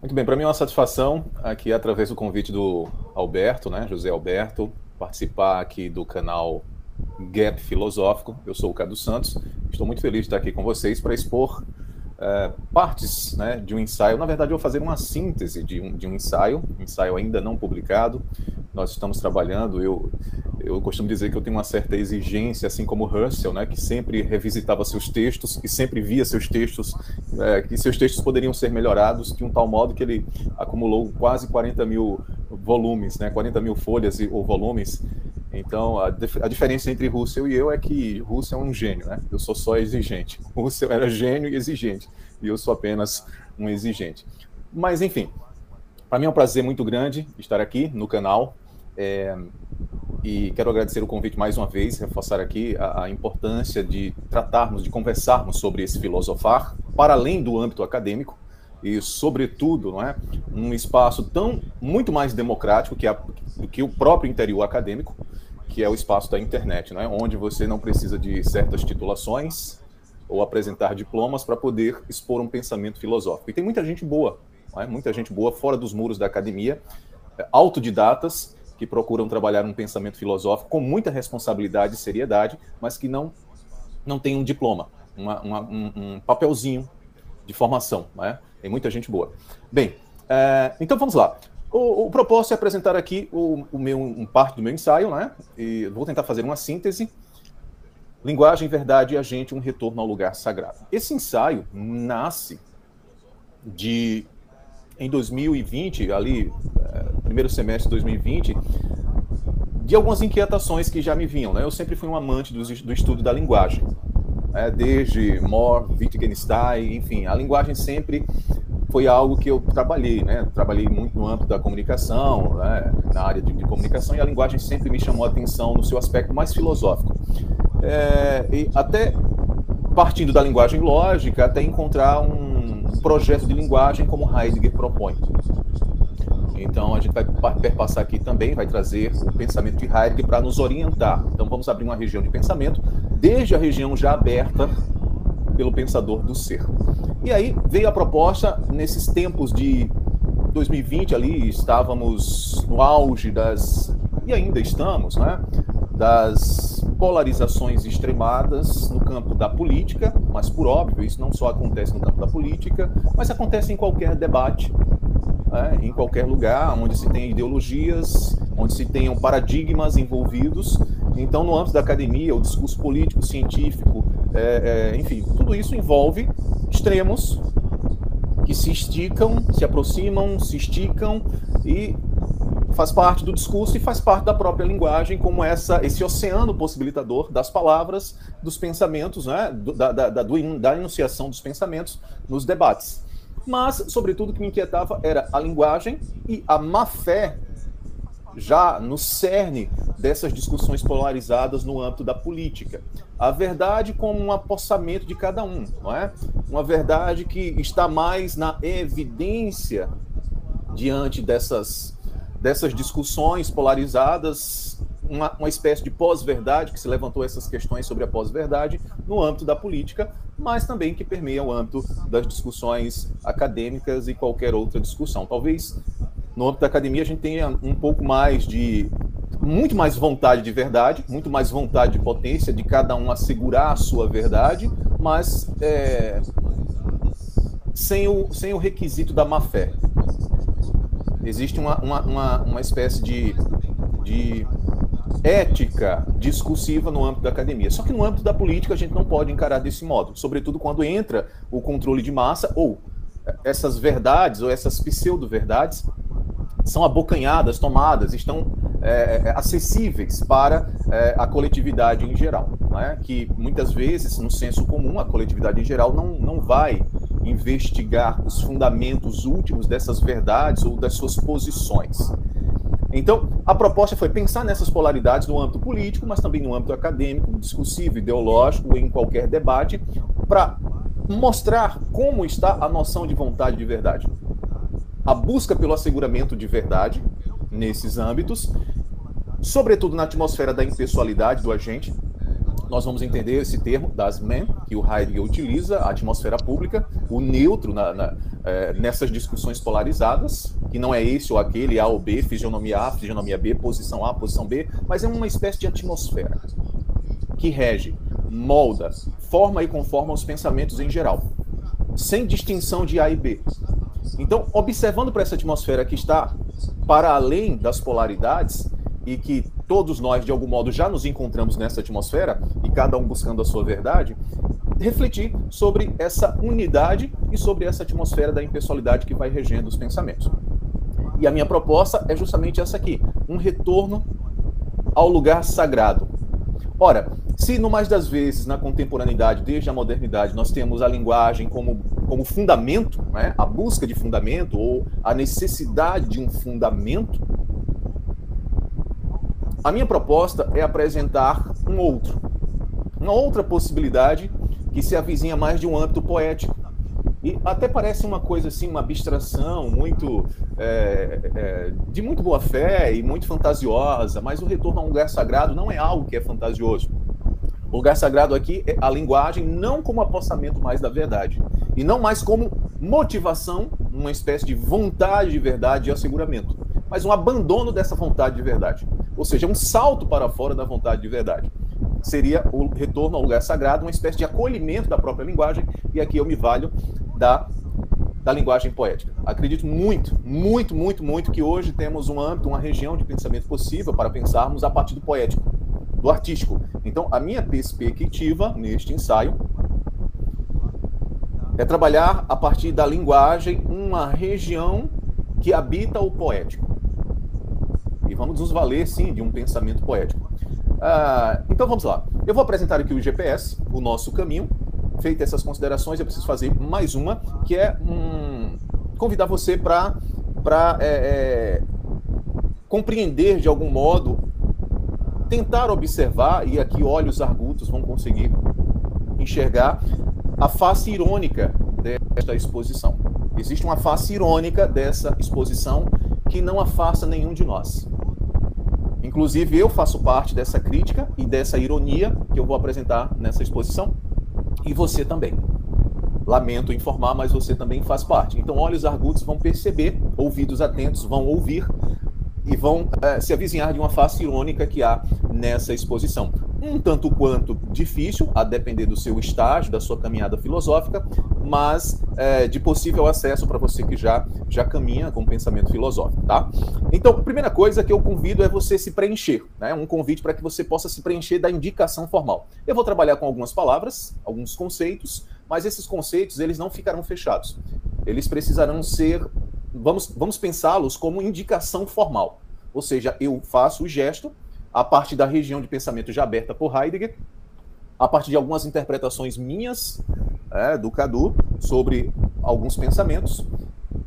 Muito bem, para mim é uma satisfação aqui através do convite do Alberto, né, José Alberto, participar aqui do canal Gap Filosófico. Eu sou o Cadu Santos, estou muito feliz de estar aqui com vocês para expor é, partes né, de um ensaio. Na verdade, eu vou fazer uma síntese de um, de um ensaio, um ensaio ainda não publicado. Nós estamos trabalhando. Eu, eu costumo dizer que eu tenho uma certa exigência, assim como Russell, né, que sempre revisitava seus textos e sempre via seus textos, é, que seus textos poderiam ser melhorados de um tal modo que ele acumulou quase 40 mil volumes, né, 40 mil folhas ou volumes então, a, a, diferença entre Russell e eu é que Russell é um gênio, né? Eu sou só exigente. Russell era gênio e exigente, e eu sou apenas um exigente. Mas, enfim, para mim é um prazer muito grande estar aqui no canal. É, e quero agradecer o convite mais uma vez, reforçar aqui a, a, importância de tratarmos, de conversarmos sobre esse filosofar, para além do âmbito acadêmico, e, sobretudo, não é, um espaço tão muito mais democrático que, a, que o próprio interior acadêmico, que é o espaço da internet, né? onde você não precisa de certas titulações ou apresentar diplomas para poder expor um pensamento filosófico. E tem muita gente boa, é? muita gente boa fora dos muros da academia, é, autodidatas que procuram trabalhar um pensamento filosófico com muita responsabilidade e seriedade, mas que não não tem um diploma, uma, uma, um, um, papelzinho de formação. É? Tem muita gente boa. Bem, é, então vamos lá. O, o propósito é apresentar aqui o, o meu, um parte do meu ensaio, né? E vou tentar fazer uma síntese. Linguagem, verdade e agente, um retorno ao lugar sagrado. Esse ensaio nasce de em 2020, ali, é, primeiro semestre de 2020, de algumas inquietações que já me vinham. Né? Eu sempre fui um amante do, do estudo da linguagem. Né? Desde Moore, Wittgenstein, enfim, a linguagem sempre foi algo que eu trabalhei, né? Trabalhei muito no âmbito da comunicação, né? na área de, de, comunicação, e a linguagem sempre me chamou a atenção no seu aspecto mais filosófico. É, e até partindo da linguagem lógica, até encontrar um projeto de linguagem como Heidegger propõe. Então, a gente vai perpassar aqui também, vai trazer o pensamento de Heidegger para nos orientar. Então, vamos abrir uma região de pensamento, desde a região já aberta pelo pensador do ser. E aí veio a proposta, nesses tempos de 2020 ali, estávamos no auge das, e ainda estamos, né, das polarizações extremadas no campo da política, mas por óbvio, isso não só acontece no campo da política, mas acontece em qualquer debate, né, em qualquer lugar onde se tem ideologias, onde se tenham paradigmas envolvidos. Então, no âmbito da academia, o discurso político, científico, é, é, enfim, tudo isso envolve extremos que se esticam, se aproximam, se esticam e faz parte do discurso e faz parte da própria linguagem, como essa, esse oceano possibilitador das palavras, dos pensamentos, né, da, da, da, da enunciação dos pensamentos nos debates. Mas, sobretudo, o que me inquietava era a linguagem e a má fé já no cerne dessas discussões polarizadas no âmbito da política. A verdade como um apossamento de cada um, não é? Uma verdade que está mais na evidência diante dessas, dessas discussões polarizadas, uma, uma espécie de pós-verdade, que se levantou essas questões sobre a pós-verdade no âmbito da política, mas também que permeia o âmbito das discussões acadêmicas e qualquer outra discussão. Talvez no âmbito da academia a gente tenha um pouco mais de muito mais vontade de verdade, muito mais vontade de potência de cada um assegurar a sua verdade, mas é, sem, o, sem o requisito da má fé. Existe uma, uma, uma, uma espécie de, de ética discursiva no âmbito da academia. Só que no âmbito da política a gente não pode encarar desse modo, sobretudo quando entra o controle de massa ou essas verdades ou essas pseudo-verdades são abocanhadas, tomadas, estão é, é, acessíveis para é, a coletividade em geral. Né? Que muitas vezes, no senso comum, a coletividade em geral não, não vai investigar os fundamentos últimos dessas verdades ou das suas posições. Então, a proposta foi pensar nessas polaridades no âmbito político, mas também no âmbito acadêmico, discursivo, ideológico, em qualquer debate, para mostrar como está a noção de vontade de verdade a busca pelo asseguramento de verdade nesses âmbitos, sobretudo na atmosfera da impessoalidade do agente, nós vamos entender esse termo das men, que o Heidegger utiliza, a atmosfera pública, o neutro na, na, é, nessas discussões polarizadas, que não é esse ou aquele, A ou B, fisionomia A, fisionomia B, posição A, posição B, mas é uma espécie de atmosfera que rege, molda, forma e conforma os pensamentos em geral, sem distinção de A e B. Então, observando para essa atmosfera que está para além das polaridades e que todos nós, de algum modo, já nos encontramos nessa atmosfera e cada um buscando a sua verdade, refletir sobre essa unidade e sobre essa atmosfera da impessoalidade que vai regendo os pensamentos. E a minha proposta é justamente essa aqui: um retorno ao lugar sagrado. Ora, se no mais das vezes na contemporaneidade, desde a modernidade, nós temos a linguagem como, como fundamento, né? a busca de fundamento ou a necessidade de um fundamento, a minha proposta é apresentar um outro, uma outra possibilidade que se avizinha mais de um âmbito poético. E até parece uma coisa assim, uma abstração muito é, é, de muito boa fé e muito fantasiosa, mas o retorno a um lugar sagrado não é algo que é fantasioso. O lugar sagrado aqui é a linguagem não como apostamento mais da verdade, e não mais como motivação, uma espécie de vontade de verdade e asseguramento, mas um abandono dessa vontade de verdade. Ou seja, um salto para fora da vontade de verdade. Seria o retorno ao lugar sagrado, uma espécie de acolhimento da própria linguagem, e aqui eu me valho da, da linguagem poética. Acredito muito, muito, muito, muito que hoje temos um âmbito, uma região de pensamento possível para pensarmos a partir do poético, do artístico. Então, a minha perspectiva neste ensaio é trabalhar a partir da linguagem uma região que habita o poético. Vamos nos valer, sim, de um pensamento poético. Ah, então vamos lá. Eu vou apresentar aqui o GPS, o nosso caminho. Feitas essas considerações, eu preciso fazer mais uma, que é um, convidar você para é, é, compreender de algum modo, tentar observar, e aqui olhos argutos vão conseguir enxergar a face irônica desta exposição. Existe uma face irônica dessa exposição que não afasta nenhum de nós. Inclusive, eu faço parte dessa crítica e dessa ironia que eu vou apresentar nessa exposição, e você também. Lamento informar, mas você também faz parte. Então, olhos argutos vão perceber, ouvidos atentos vão ouvir e vão é, se avizinhar de uma face irônica que há nessa exposição. Um tanto quanto difícil, a depender do seu estágio, da sua caminhada filosófica, mas é, de possível acesso para você que já, já caminha com pensamento filosófico, tá? Então, a primeira coisa que eu convido é você se preencher, né? Um convite para que você possa se preencher da indicação formal. Eu vou trabalhar com algumas palavras, alguns conceitos, mas esses conceitos eles não ficarão fechados. Eles precisarão ser vamos, vamos pensá-los como indicação formal. Ou seja, eu faço o gesto a partir da região de pensamento já aberta por Heidegger, a partir de algumas interpretações minhas, é, do Cadu, sobre alguns pensamentos,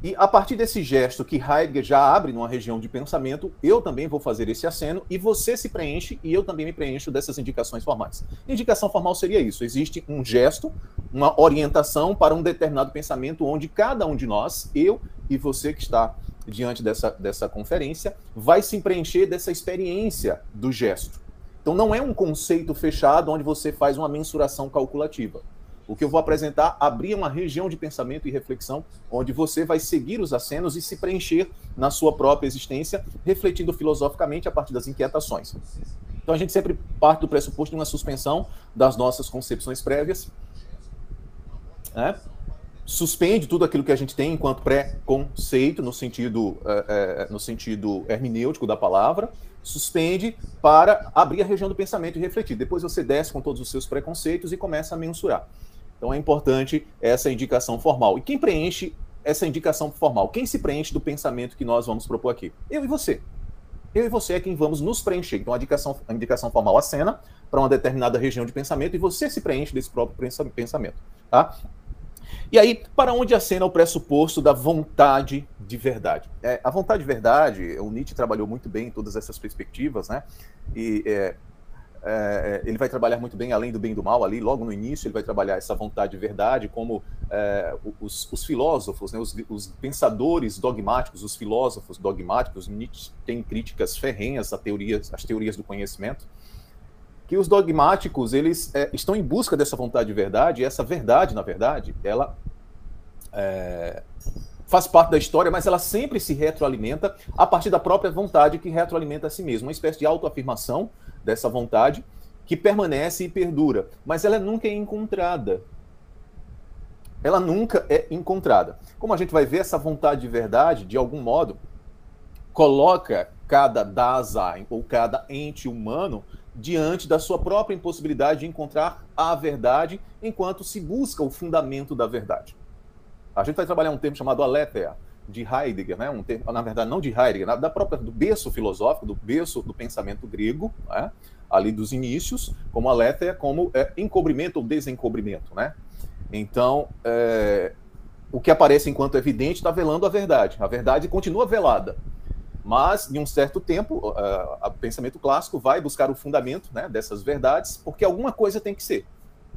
e a partir desse gesto que Heidegger já abre numa região de pensamento, eu também vou fazer esse aceno e você se preenche e eu também me preencho dessas indicações formais. Indicação formal seria isso: existe um gesto, uma orientação para um determinado pensamento onde cada um de nós, eu e você que está diante dessa, dessa conferência, vai se preencher dessa experiência do gesto. Então não é um conceito fechado onde você faz uma mensuração calculativa. O que eu vou apresentar abrir uma região de pensamento e reflexão onde você vai seguir os acenos e se preencher na sua própria existência, refletindo filosoficamente a partir das inquietações. Então a gente sempre parte do pressuposto de uma suspensão das nossas concepções prévias, né? Suspende tudo aquilo que a gente tem enquanto pré-conceito no sentido é, no sentido hermenêutico da palavra, suspende para abrir a região do pensamento e refletir. Depois você desce com todos os seus preconceitos e começa a mensurar. Então é importante essa indicação formal. E quem preenche essa indicação formal? Quem se preenche do pensamento que nós vamos propor aqui? Eu e você. Eu e você é quem vamos nos preencher. Então a indicação, a indicação formal acena para uma determinada região de pensamento e você se preenche desse próprio pensamento. Tá? E aí, para onde acena o pressuposto da vontade de verdade? É, a vontade de verdade, o Nietzsche trabalhou muito bem em todas essas perspectivas, né? E é, é, ele vai trabalhar muito bem além do bem e do mal ali, logo no início ele vai trabalhar essa vontade de verdade, como é, os, os, filósofos, né, os, os, pensadores dogmáticos, os filósofos dogmáticos, Nietzsche tem críticas ferrenhas teorias, às teorias do conhecimento, que os dogmáticos eles é, estão em busca dessa vontade de verdade, e essa verdade, na verdade, ela é, faz parte da história, mas ela sempre se retroalimenta a partir da própria vontade que retroalimenta a si mesma, uma espécie de autoafirmação dessa vontade que permanece e perdura, mas ela nunca é encontrada. Ela nunca é encontrada. Como a gente vai ver, essa vontade de verdade, de algum modo, coloca cada Dasein ou cada ente humano diante da sua própria impossibilidade de encontrar a verdade enquanto se busca o fundamento da verdade. A gente vai trabalhar um termo chamado aletheia, de Heidegger, né? um termo, na verdade não de Heidegger, da própria do berço filosófico, do berço do pensamento grego, né? ali dos inícios, como aletheia, como é, encobrimento ou desencobrimento. Né? Então, é, o que aparece enquanto evidente está velando a verdade. A verdade continua velada. Mas, em um certo tempo, o pensamento clássico vai buscar o fundamento né, dessas verdades, porque alguma coisa tem que ser.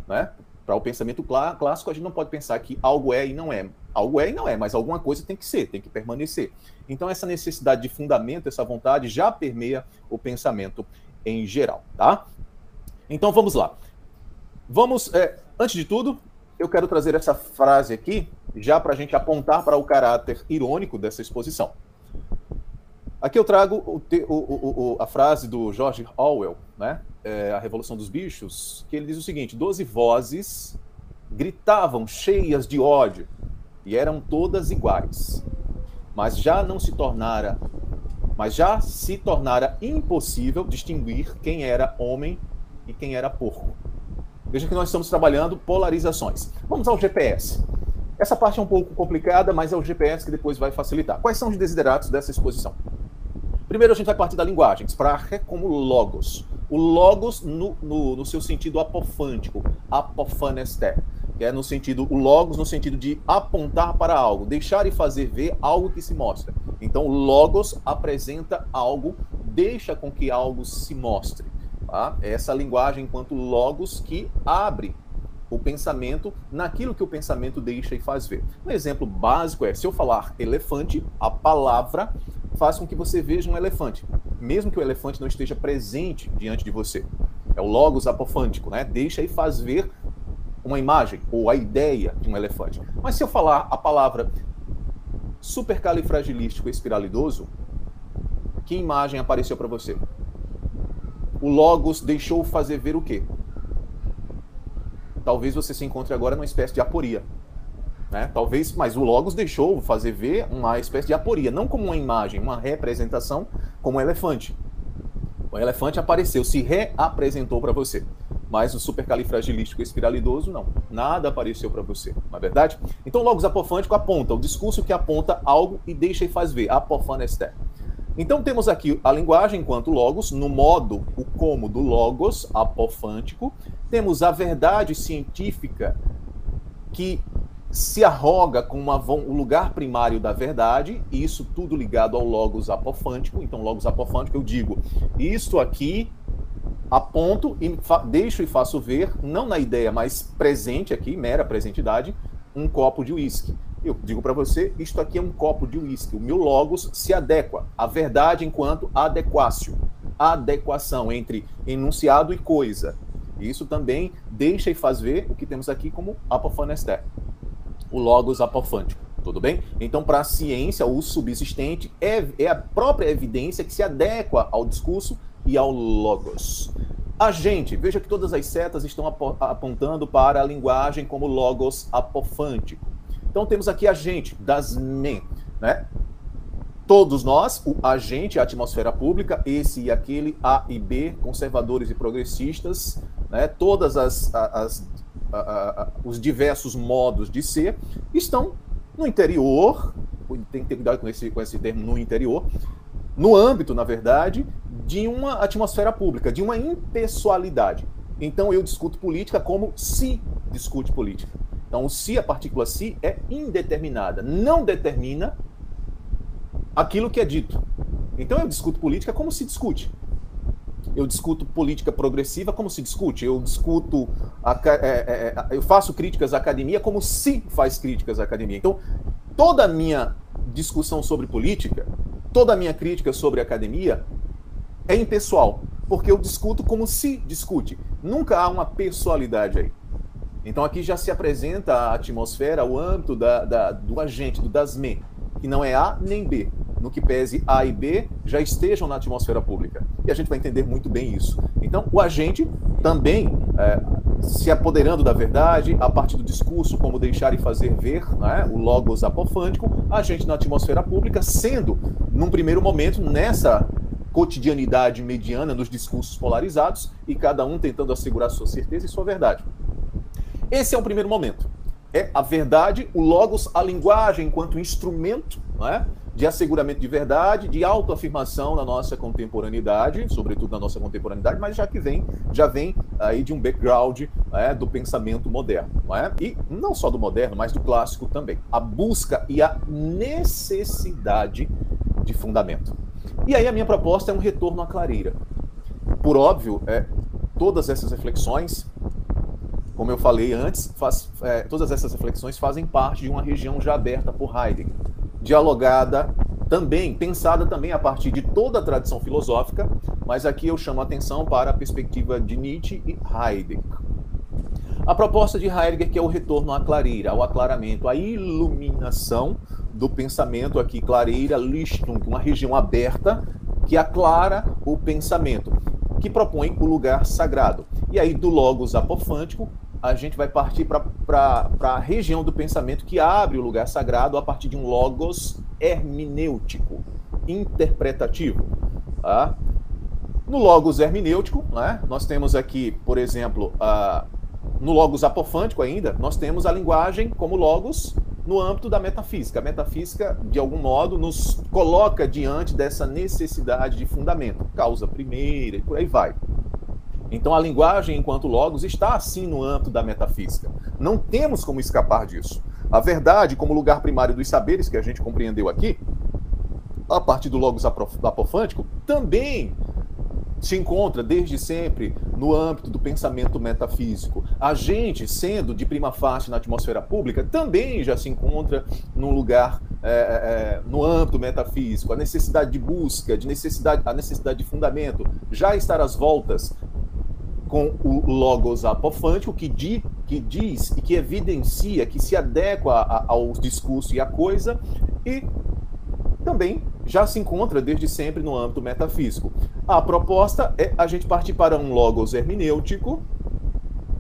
Né? Para o pensamento clássico, a gente não pode pensar que algo é e não é. Algo é e não é, mas alguma coisa tem que ser, tem que permanecer. Então, essa necessidade de fundamento, essa vontade, já permeia o pensamento em geral, tá? Então, vamos lá. Vamos, é, antes de tudo, eu quero trazer essa frase aqui, já para a gente apontar para o caráter irônico dessa exposição. Aqui eu trago o, o, o, a frase do George Orwell, né? É, a Revolução dos Bichos, que ele diz o seguinte: doze vozes gritavam cheias de ódio e eram todas iguais, mas já não se tornara, mas já se tornara impossível distinguir quem era homem e quem era porco. Veja que nós estamos trabalhando polarizações. Vamos ao GPS. Essa parte é um pouco complicada, mas é o GPS que depois vai facilitar. Quais são os desideratos dessa exposição? Primeiro a gente vai partir da linguagem, sprache como logos. O logos no, no, no seu sentido apofântico, apophaneste, que é no sentido, o logos no sentido de apontar para algo, deixar e fazer ver algo que se mostra. Então o logos apresenta algo, deixa com que algo se mostre. Tá? É essa linguagem enquanto logos que abre o pensamento naquilo que o pensamento deixa e faz ver. Um exemplo básico é, se eu falar elefante, a palavra faz com que você veja um elefante, mesmo que o elefante não esteja presente diante de você. É o logos apofântico, né? Deixa e faz ver uma imagem ou a ideia de um elefante. Mas se eu falar a palavra supercalifragilístico espiralidoso, que imagem apareceu para você? O logos deixou fazer ver o quê? Talvez você se encontre agora numa espécie de aporia. Né? Talvez, mas o Logos deixou fazer ver uma espécie de aporia, não como uma imagem, uma representação, como um elefante. O elefante apareceu, se reapresentou para você. Mas o supercalifragilístico espiralidoso, não. Nada apareceu para você, não é verdade? Então, logos apofântico aponta, o discurso que aponta algo e deixa e faz ver, apofanesté. Então, temos aqui a linguagem enquanto logos, no modo, o como do logos apofântico. Temos a verdade científica que se arroga com uma, o lugar primário da verdade, e isso tudo ligado ao logos apofântico. Então, logos apofântico, eu digo, isto aqui aponto e deixo e faço ver, não na ideia, mas presente aqui, mera presentidade, um copo de uísque. Eu digo para você, isto aqui é um copo de uísque. O meu logos se adequa à verdade enquanto adequácio, adequação entre enunciado e coisa. Isso também deixa e faz ver o que temos aqui como apofanesté o logos apofântico. Tudo bem? Então, para a ciência, o subsistente é, é a própria evidência que se adequa ao discurso e ao logos. A gente, veja que todas as setas estão apontando para a linguagem como logos apofântico. Então temos aqui a gente, das men, né? Todos nós, o agente, a atmosfera pública, esse e aquele, A e B, conservadores e progressistas, né? todas as, as a, a, os diversos modos de ser, estão no interior, tem que ter cuidado com esse, com esse termo no interior, no âmbito, na verdade, de uma atmosfera pública, de uma impessoalidade. Então eu discuto política como se discute política. Então o se, a partícula se, é indeterminada, não determina aquilo que é dito. Então eu discuto política como se discute eu discuto política progressiva como se discute, eu discuto, é, é, é, eu faço críticas à academia como se faz críticas à academia. Então, toda a minha discussão sobre política, toda a minha crítica sobre academia é impessoal, porque eu discuto como se discute. Nunca há uma pessoalidade aí. Então aqui já se apresenta a atmosfera, o âmbito da, da, do agente, do dasme, que não é A nem B. No que pese A e B já estejam na atmosfera pública. E a gente vai entender muito bem isso. Então, o agente também é, se apoderando da verdade, a partir do discurso, como deixar e fazer ver, né, o logos apofântico, a gente na atmosfera pública, sendo, num primeiro momento, nessa cotidianidade mediana, nos discursos polarizados, e cada um tentando assegurar sua certeza e sua verdade. Esse é um primeiro momento. É a verdade, o logos, a linguagem enquanto instrumento né, de asseguramento de verdade, de autoafirmação na nossa contemporaneidade, sobretudo na nossa contemporaneidade, mas já que vem, já vem aí de um background né, do pensamento moderno. É? E não só do moderno, mas do clássico também. A busca e a necessidade de fundamento. E aí a minha proposta é um retorno à clareira. Por óbvio, é, todas essas reflexões como eu falei antes, faz, é, todas essas reflexões fazem parte de uma região já aberta por Heidegger, dialogada também, pensada também a partir de toda a tradição filosófica, mas aqui eu chamo a atenção para a perspectiva de Nietzsche e Heidegger. A proposta de Heidegger que é o retorno à clareira, ao aclaramento, à iluminação do pensamento aqui, clareira, Lichtung, uma região aberta que aclara o pensamento, que propõe o lugar sagrado. E aí do logos apofântico a gente vai partir para a região do pensamento que abre o lugar sagrado a partir de um logos hermenêutico, interpretativo. Tá? No logos hermenêutico, né, nós temos aqui, por exemplo, a, no logos apofântico ainda, nós temos a linguagem como logos no âmbito da metafísica. A metafísica, de algum modo, nos coloca diante dessa necessidade de fundamento, causa primeira e por aí vai. Então a linguagem enquanto logos está assim no âmbito da metafísica. Não temos como escapar disso. A verdade, como lugar primário dos saberes que a gente compreendeu aqui, a partir do logos apofântico, também se encontra desde sempre no âmbito do pensamento metafísico. A gente, sendo de prima facie na atmosfera pública, também já se encontra num lugar é, é, é, no âmbito metafísico. A necessidade de busca, de necessidade, a necessidade de fundamento, já estar às voltas com o logos apofântico que, di, que diz e que evidencia, que se adequa a, aos discursos e à coisa, e também já se encontra desde sempre no âmbito metafísico. A proposta é a gente partir para um logos hermenêutico,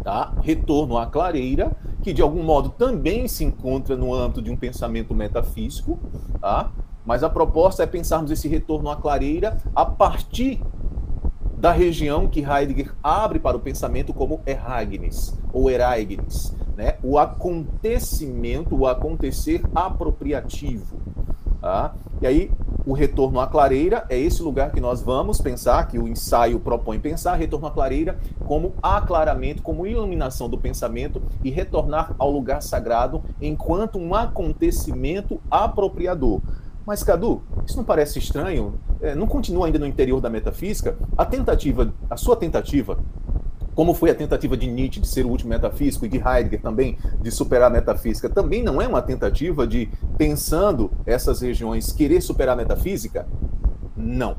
tá? retorno à clareira, que de algum modo também se encontra no âmbito de um pensamento metafísico, tá? mas a proposta é pensarmos esse retorno à clareira a partir da região que Heidegger abre para o pensamento como Eragnis ou Ereignis, né? o acontecimento, o acontecer apropriativo. Tá? E aí, o retorno à clareira é esse lugar que nós vamos pensar, que o ensaio propõe pensar, retorno à clareira como aclaramento, como iluminação do pensamento e retornar ao lugar sagrado enquanto um acontecimento apropriador. Mas, Cadu, isso não parece estranho? É, não continua ainda no interior da metafísica? A tentativa, a sua tentativa, como foi a tentativa de Nietzsche de ser o último metafísico e de Heidegger também de superar a metafísica, também não é uma tentativa de, pensando essas regiões, querer superar a metafísica? Não.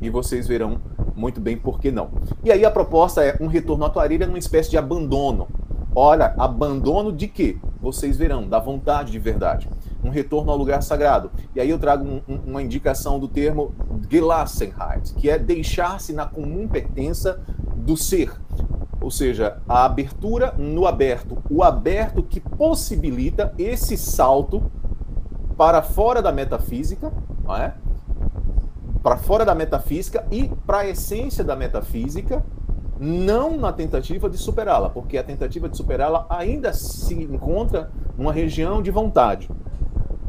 E vocês verão muito bem por que não. E aí a proposta é um retorno à clareira numa espécie de abandono. Ora, abandono de quê? Vocês verão, da vontade de verdade um retorno ao lugar sagrado. E aí eu trago um, um, uma indicação do termo Gelassenheit, que é deixar-se na comum pertença do ser. Ou seja, a abertura no aberto, o aberto que possibilita esse salto para fora da metafísica, não é? para fora da metafísica e para a essência da metafísica, não na tentativa de superá-la, porque a tentativa de superá-la ainda se encontra numa região de vontade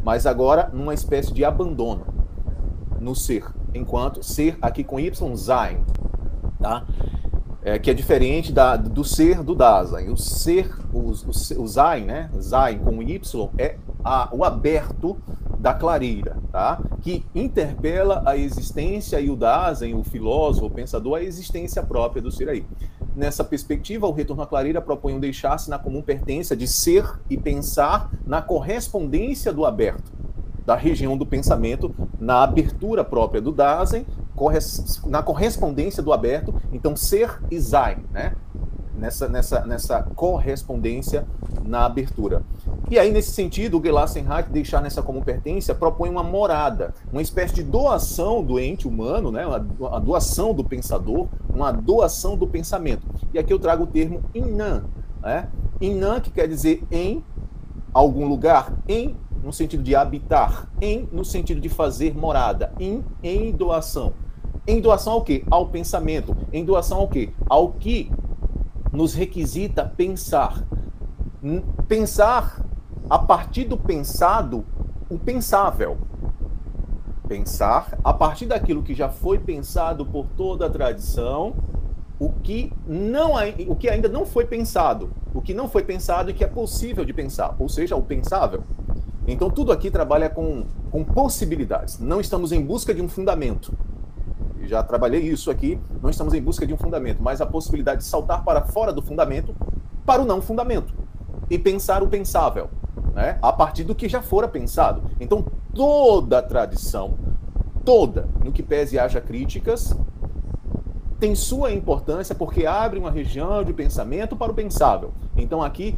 mas agora numa espécie de abandono no ser, enquanto ser aqui com Y, Sein, tá? É, que é diferente da, do ser do Dasein. O ser, o, o, o Sein, né? Sein com Y é a, o aberto da clareira, tá? que interpela a existência e o Dasein, o filósofo, o pensador, a existência própria do ser aí. Nessa perspectiva, o retorno à clareira propõe um deixar-se na comum pertença de ser e pensar na correspondência do aberto, da região do pensamento, na abertura própria do Dasein, na correspondência do aberto, então ser e sein, né? Nessa, nessa, nessa correspondência na abertura. E aí, nesse sentido, o Gelassenheit, deixar nessa como pertença, propõe uma morada, uma espécie de doação do ente humano, né? a doação do pensador, uma doação do pensamento. E aqui eu trago o termo inan, né? Inan, que quer dizer em algum lugar, em no sentido de habitar, em no sentido de fazer morada, em, em doação. Em doação ao quê? Ao pensamento. Em doação ao quê? Ao que nos requisita pensar. Pensar a partir do pensado, o pensável. Pensar a partir daquilo que já foi pensado por toda a tradição, o que não o que ainda não foi pensado, o que não foi pensado e que é possível de pensar, ou seja, o pensável. Então, tudo aqui trabalha com, com possibilidades. Não estamos em busca de um fundamento. Já trabalhei isso aqui. Não estamos em busca de um fundamento, mas a possibilidade de saltar para fora do fundamento para o não fundamento e pensar o pensável, né? a partir do que já fora pensado. Então, toda a tradição, toda, no que pese haja críticas, tem sua importância porque abre uma região de pensamento para o pensável. Então, aqui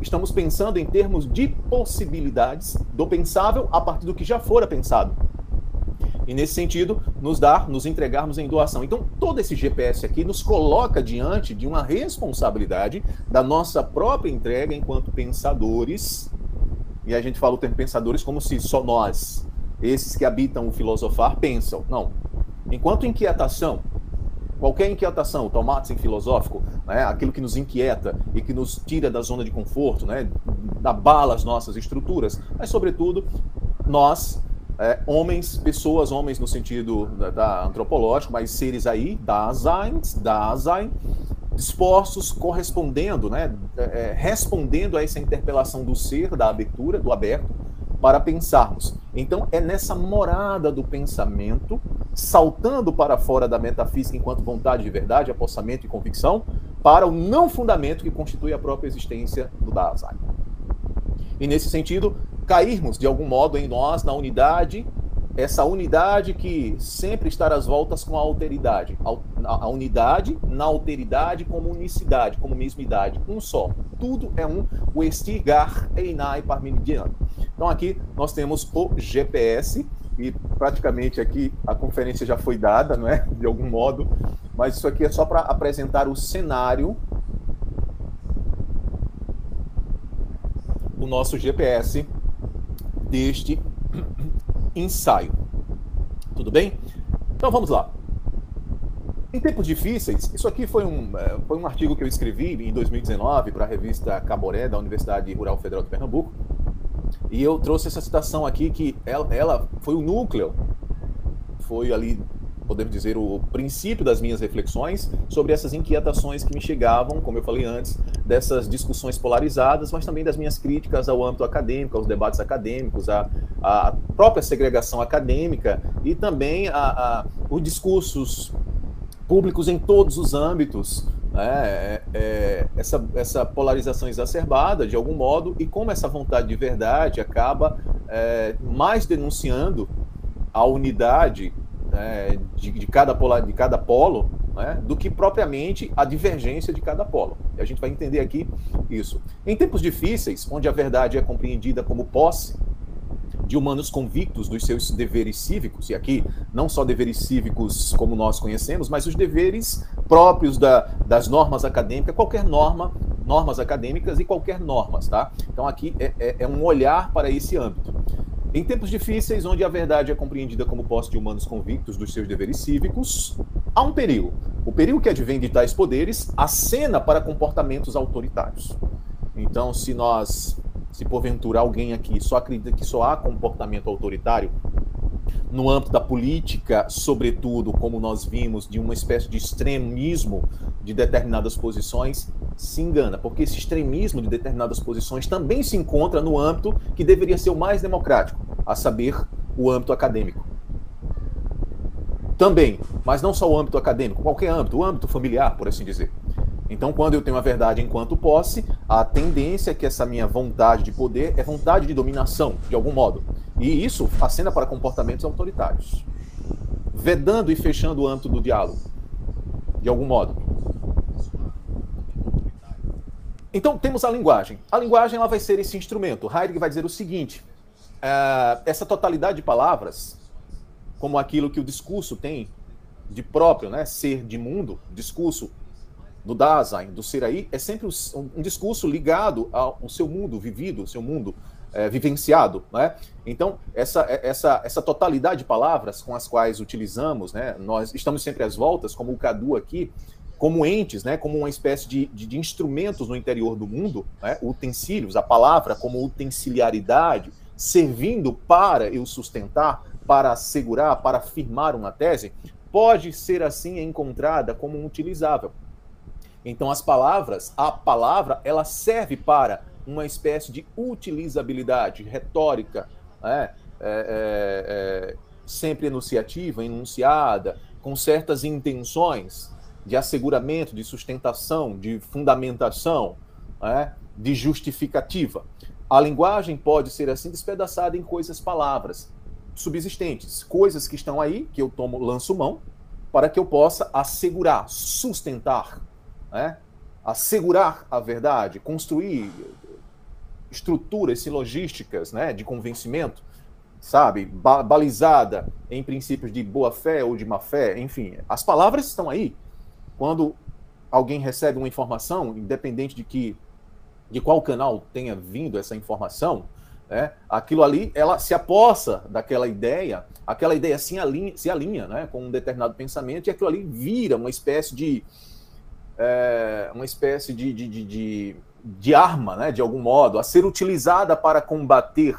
estamos pensando em termos de possibilidades do pensável a partir do que já fora pensado. E nesse sentido, nos dar, nos entregarmos em doação. Então, todo esse GPS aqui nos coloca diante de uma responsabilidade da nossa própria entrega enquanto pensadores. E a gente fala o termo pensadores como se só nós, esses que habitam o filosofar, pensam. Não. Enquanto inquietação, qualquer inquietação, tomate filosófico, né, aquilo que nos inquieta e que nos tira da zona de conforto, né, abala as nossas estruturas, mas, sobretudo, nós, é, homens, pessoas, homens no sentido da, da antropológico, mas seres aí, Dasein, Dasein, dispostos, correspondendo, né, é, é, respondendo a essa interpelação do ser, da abertura, do aberto, para pensarmos. Então, é nessa morada do pensamento, saltando para fora da metafísica enquanto vontade de verdade, apossamento e convicção, para o não fundamento que constitui a própria existência do Dasein. E nesse sentido, cairmos de algum modo em nós na unidade, essa unidade que sempre está às voltas com a alteridade. A unidade na alteridade como unicidade, como mesmidade, um só. Tudo é um, o estigar einai parmenidiano. Então aqui nós temos o GPS e praticamente aqui a conferência já foi dada, não é? De algum modo, mas isso aqui é só para apresentar o cenário o nosso GPS deste ensaio. Tudo bem? Então vamos lá. Em tempos difíceis, isso aqui foi um, é, foi um artigo que eu escrevi em 2019 para a revista Caboré da Universidade Rural Federal de Pernambuco. E eu trouxe essa citação aqui que ela, ela foi o núcleo, foi ali, podemos dizer, o princípio das minhas reflexões sobre essas inquietações que me chegavam, como eu falei antes, dessas discussões polarizadas, mas também das minhas críticas ao âmbito acadêmico, aos debates acadêmicos, à, à própria segregação acadêmica e também a, a, os discursos públicos em todos os âmbitos, né, é, é, essa, essa polarização exacerbada, de algum modo, e como essa vontade de verdade acaba é, mais denunciando a unidade né, de, de, cada de cada polo né, do que propriamente a divergência de cada polo. E a gente vai entender aqui isso. Em tempos difíceis, onde a verdade é compreendida como posse, de humanos convictos dos seus deveres cívicos, e aqui não só deveres cívicos como nós conhecemos, mas os deveres próprios da, das normas acadêmicas, qualquer norma, normas acadêmicas e qualquer normas, tá? Então aqui é, é, é um olhar para esse âmbito. Em tempos difíceis, onde a verdade é compreendida como posse de humanos convictos dos seus deveres cívicos, há um perigo. O perigo que advém de tais poderes acena para comportamentos autoritários. Então, se nós se porventura alguém aqui só acredita que só há comportamento autoritário, no âmbito da política, sobretudo, como nós vimos, de uma espécie de extremismo de determinadas posições, se engana, porque esse extremismo de determinadas posições também se encontra no âmbito que deveria ser o mais democrático, a saber, o âmbito acadêmico. Também, mas não só o âmbito acadêmico, qualquer âmbito, o âmbito familiar, por assim dizer. Então, quando eu tenho a verdade enquanto posse, a tendência é que essa minha vontade de poder é vontade de dominação, de algum modo. E isso acena para comportamentos autoritários. vedando e fechando o âmbito do diálogo, de algum modo. Então, temos a linguagem. A linguagem ela vai ser esse instrumento. Heidegger vai dizer o seguinte: uh, essa totalidade de palavras, como aquilo que o discurso tem de próprio, né, ser de mundo, discurso do Dasein, do ser aí, é sempre um, um discurso ligado ao, seu mundo vivido, ao seu mundo é, vivenciado, né? Então, essa, essa, essa totalidade de palavras com as quais utilizamos, né, nós estamos sempre às voltas, como o Cadu aqui, como entes, né, como uma espécie de, de, de instrumentos no interior do mundo, né, utensílios, a palavra como utensiliaridade, servindo para eu sustentar, para assegurar, para afirmar uma tese, pode ser assim encontrada como utilizável. Então as palavras, a palavra, ela serve para uma espécie de utilizabilidade retórica, né, é, é, é, sempre enunciativa, enunciada, com certas intenções, de asseguramento, de sustentação, de fundamentação, né, de justificativa. A linguagem pode ser assim despedaçada em coisas, palavras subsistentes, coisas que estão aí, que eu tomo, lanço mão, para que eu possa assegurar, sustentar, né, assegurar a verdade, construir estruturas silogísticas né, de convencimento, sabe, ba balizada em princípios de boa fé ou de má fé, enfim, as palavras estão aí. Quando alguém recebe uma informação, independente de que de qual canal tenha vindo essa informação, né, aquilo ali, ela se apossa daquela ideia, aquela ideia se alinha, se alinha né, com um determinado pensamento, e aquilo ali vira uma espécie de é, uma espécie de, de, de, de, arma, né, de algum modo, a ser utilizada para combater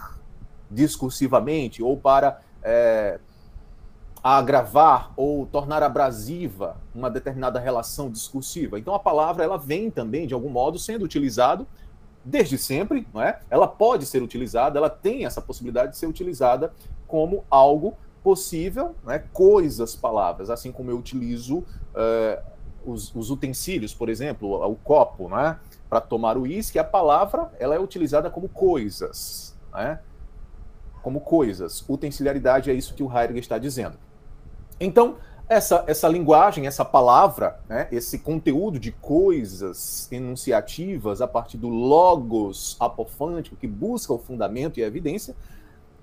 discursivamente ou para é, agravar ou tornar abrasiva uma determinada relação discursiva. Então a palavra ela vem também de algum modo sendo utilizado desde sempre, não é? Ela pode ser utilizada, ela tem essa possibilidade de ser utilizada como algo possível, né? Coisas, palavras, assim como eu utilizo uh, os, os, utensílios, por exemplo, o, o copo, né? Para tomar o uísque, a palavra ela é utilizada como coisas, né? Como coisas. Utensiliaridade é isso que o Heidegger está dizendo. Então, essa, essa linguagem, essa palavra, né, esse conteúdo de coisas enunciativas a partir do logos apofântico que busca o fundamento e a evidência,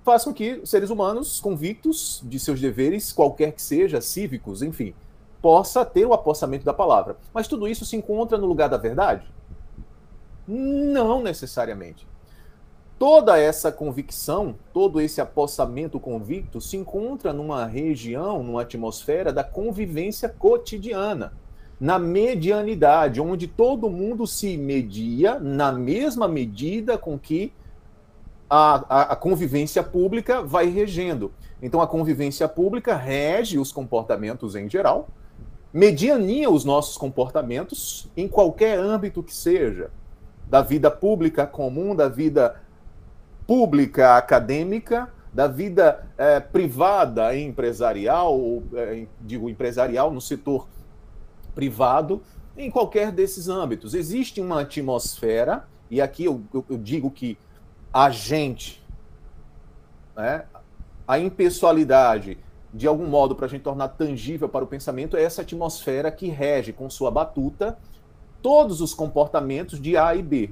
faz com que seres humanos convictos de seus deveres, qualquer que seja, cívicos, enfim, possa ter o apossamento da palavra. Mas tudo isso se encontra no lugar da verdade? Não necessariamente toda essa convicção, todo esse apossamento convicto se encontra numa região, numa atmosfera da convivência cotidiana, na medianidade, onde todo mundo se media na mesma medida com que a, a, a convivência pública vai regendo. Então, a convivência pública rege os comportamentos em geral, mediania os nossos comportamentos em qualquer âmbito que seja, da vida pública comum, da vida pública acadêmica, da vida é, privada empresarial, é, digo empresarial no setor privado, em qualquer desses âmbitos. Existe uma atmosfera, e aqui eu, eu, eu digo que a gente, né, a impessoalidade, de algum modo, para a gente tornar tangível para o pensamento, é essa atmosfera que rege com sua batuta todos os comportamentos de A e B.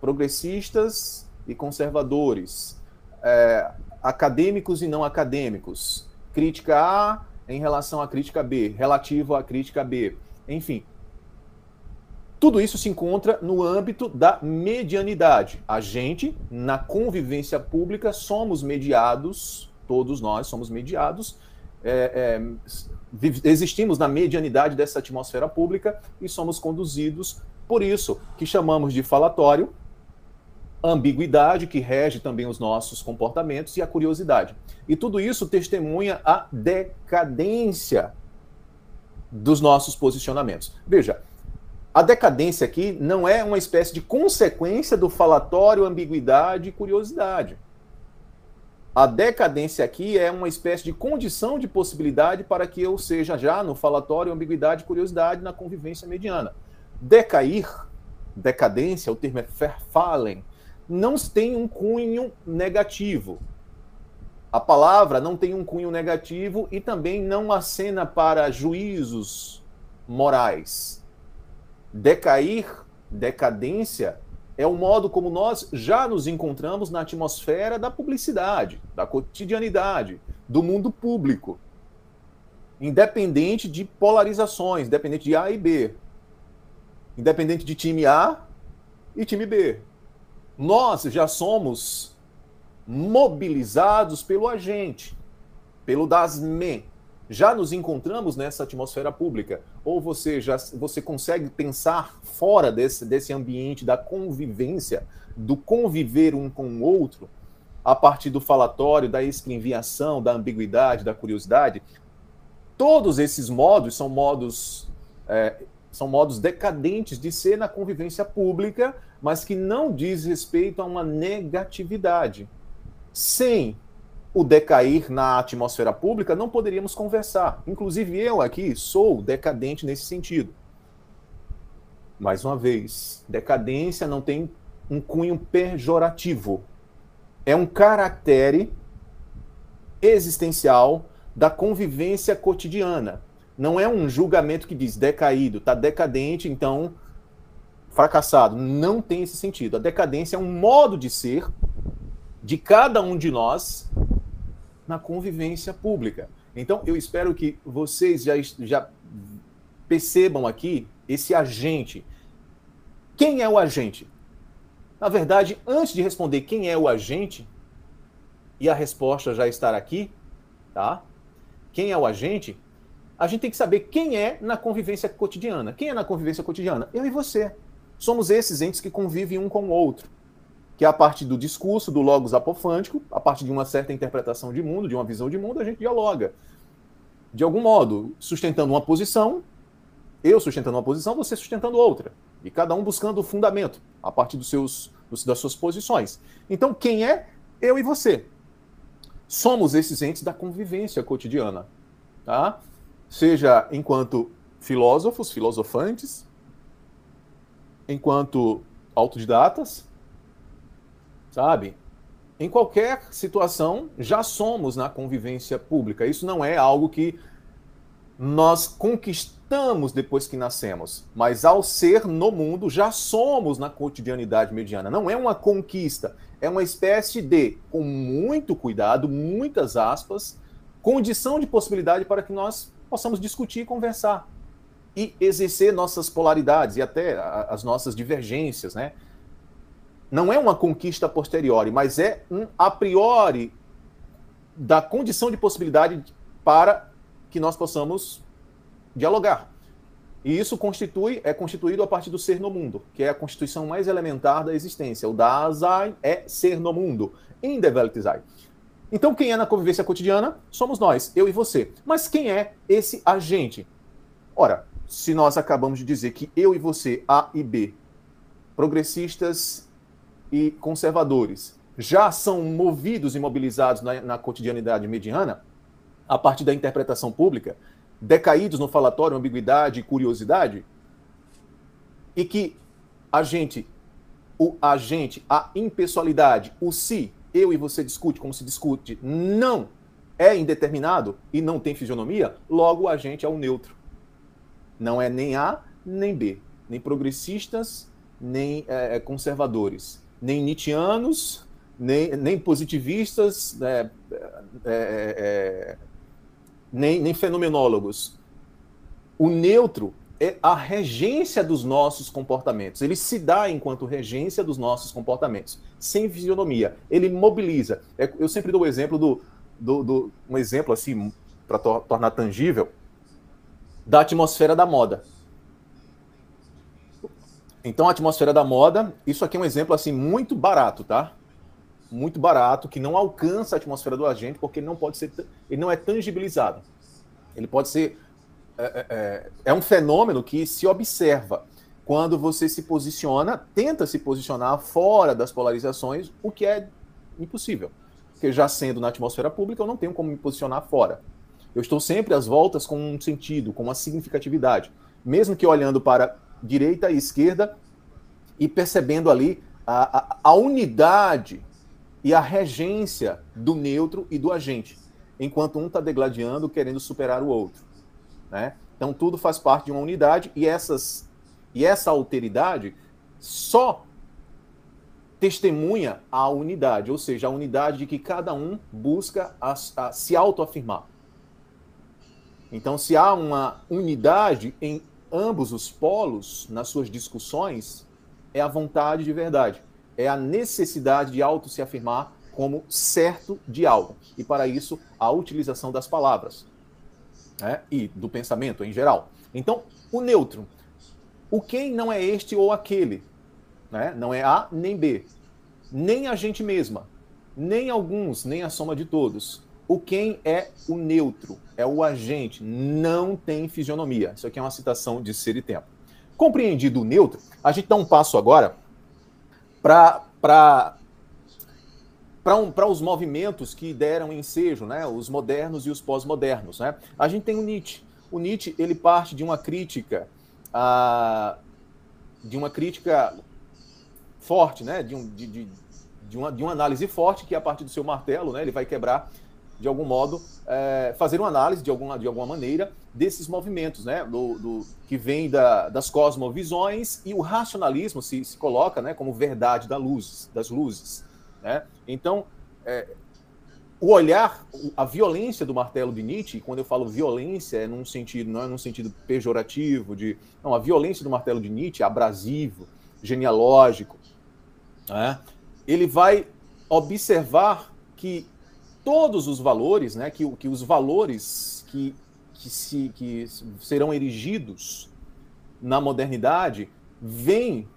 Progressistas, e conservadores, é, acadêmicos e não acadêmicos, crítica A em relação à crítica B, relativo à crítica B, enfim. Tudo isso se encontra no âmbito da medianidade. A gente, na convivência pública, somos mediados, todos nós somos mediados, é, é, existimos na medianidade dessa atmosfera pública e somos conduzidos por isso, que chamamos de falatório, ambiguidade que rege também os nossos comportamentos e a curiosidade. E tudo isso testemunha a decadência dos nossos posicionamentos. Veja, a decadência aqui não é uma espécie de consequência do falatório, ambiguidade e curiosidade. A decadência aqui é uma espécie de condição de possibilidade para que eu seja já no falatório, ambiguidade curiosidade na convivência mediana. Decair, decadência, o termo é verfallen, não tem um cunho negativo. A palavra não tem um cunho negativo e também não acena para juízos morais. Decair, decadência, é o modo como nós já nos encontramos na atmosfera da publicidade, da cotidianidade, do mundo público. Independente de polarizações, independente de A e B. Independente de time A e time B. Nós já somos mobilizados pelo agente, pelo DASME. Já nos encontramos nessa atmosfera pública? Ou você já você consegue pensar fora desse, desse ambiente da convivência, do conviver um com o outro, a partir do falatório, da escrinviação, da ambiguidade, da curiosidade? Todos esses modos são modos é, são modos decadentes de ser na convivência pública, mas que não diz respeito a uma negatividade sem o decair na atmosfera pública, não poderíamos conversar. Inclusive, eu aqui sou decadente nesse sentido. Mais uma vez, decadência não tem um cunho pejorativo. É um caractere existencial da convivência cotidiana. Não é um julgamento que diz decaído, está decadente, então fracassado. Não tem esse sentido. A decadência é um modo de ser de cada um de nós na convivência pública. Então, eu espero que vocês já, já percebam aqui esse agente. Quem é o agente? Na verdade, antes de responder quem é o agente, e a resposta já estar aqui, tá? Quem é o agente? A gente tem que saber quem é na convivência cotidiana. Quem é na convivência cotidiana? Eu e você. Somos esses entes que convivem um com o outro que é a partir do discurso, do logos apofântico, a partir de uma certa interpretação de mundo, de uma visão de mundo, a gente dialoga. De algum modo, sustentando uma posição, eu sustentando uma posição, você sustentando outra. E cada um buscando o fundamento, a partir dos seus, das suas posições. Então, quem é? Eu e você. Somos esses entes da convivência cotidiana. Tá? Seja enquanto filósofos, filosofantes, enquanto autodidatas, sabe? Em qualquer situação, já somos na convivência pública. Isso não é algo que nós conquistamos depois que nascemos, mas ao ser no mundo, já somos na cotidianidade mediana. Não é uma conquista, é uma espécie de, com muito cuidado, muitas aspas, condição de possibilidade para que nós possamos discutir e conversar e exercer nossas polaridades e até as nossas divergências, né? Não é uma conquista posteriori, mas é um a priori da condição de possibilidade para que nós possamos dialogar. E isso constitui é constituído a partir do ser no mundo, que é a constituição mais elementar da existência. O Dasein é ser no mundo, in sein. Então, quem é na convivência cotidiana? Somos nós, eu e você. Mas quem é esse agente? Ora, se nós acabamos de dizer que eu e você, A e B, progressistas e conservadores já são movidos e mobilizados na, na cotidianidade mediana, a partir da interpretação pública, decaídos no falatório, ambiguidade e curiosidade, e que a gente, o agente, a impessoalidade, o se, eu e você discute como se discute, não é indeterminado e não tem fisionomia, logo o agente é o neutro. Não é nem A nem B, nem progressistas, nem é, conservadores nem Nietzscheanos, nem, nem positivistas, né, é, é, é, nem, nem fenomenólogos. O neutro é a regência dos nossos comportamentos. Ele se dá enquanto regência dos nossos comportamentos, sem fisionomia. Ele mobiliza. É, eu sempre dou o exemplo do, do, do um exemplo assim para to tornar tangível da atmosfera da moda. Então, a atmosfera da moda, isso aqui é um exemplo assim muito barato, tá? Muito barato, que não alcança a atmosfera do agente, porque ele não pode ser, ele não é tangibilizado. Ele pode ser é, é, é, é um fenômeno que se observa quando você se posiciona, tenta se posicionar fora das polarizações, o que é impossível. Porque já sendo na atmosfera pública, eu não tenho como me posicionar fora. Eu estou sempre às voltas com um sentido, com uma significatividade. Mesmo que olhando para direita e esquerda, e percebendo ali a, a, a unidade e a regência do neutro e do agente, enquanto um está degladiando, querendo superar o outro. Né? Então, tudo faz parte de uma unidade e, essas, e essa alteridade só testemunha a unidade, ou seja, a unidade de que cada um busca a, a se autoafirmar. Então, se há uma unidade em ambos os polos nas suas discussões, é a vontade de verdade, é a necessidade de auto se afirmar como certo de algo. E para isso, a utilização das palavras né? e do pensamento em geral. Então, o neutro. O quem não é este ou aquele. Né? Não é A nem B. Nem a gente mesma. Nem alguns, nem a soma de todos. O quem é o neutro, é o agente, não tem fisionomia. Isso aqui é uma citação de Ser e Tempo. Compreendido o neutro, a gente dá um passo agora para um, os movimentos que deram ensejo, né? os modernos e os pós-modernos. Né? A gente tem o Nietzsche. O Nietzsche ele parte de uma crítica, a, de uma crítica forte, né? de, um, de, de, de, uma, de uma análise forte que a partir do seu martelo né? ele vai quebrar de algum modo, é, fazer uma análise de alguma, de alguma maneira desses movimentos, né, do, do que vem da, das cosmovisões e o racionalismo se, se coloca, né, como verdade da luz, das luzes, né? Então, é, o olhar, a violência do martelo de Nietzsche, quando eu falo violência, é num sentido, não é num sentido pejorativo, de não, a violência do martelo de Nietzsche, abrasivo, genealógico, né? ele vai observar que todos os valores, né, que, que os valores que, que, se, que serão erigidos na modernidade vêm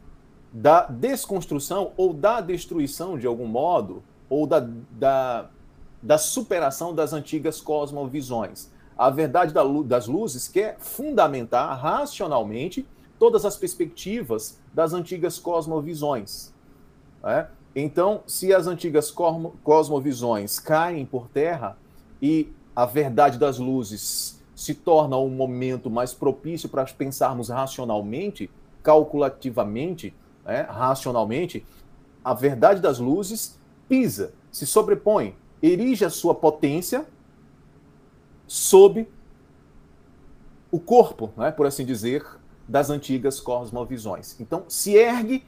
da desconstrução ou da destruição, de algum modo, ou da, da, da superação das antigas cosmovisões. A verdade da, das luzes quer fundamentar racionalmente todas as perspectivas das antigas cosmovisões. Né? Então, se as antigas cosmovisões caem por terra e a verdade das luzes se torna um momento mais propício para pensarmos racionalmente, calculativamente, né, racionalmente, a verdade das luzes pisa, se sobrepõe, erige a sua potência sob o corpo, né, por assim dizer, das antigas cosmovisões. Então, se ergue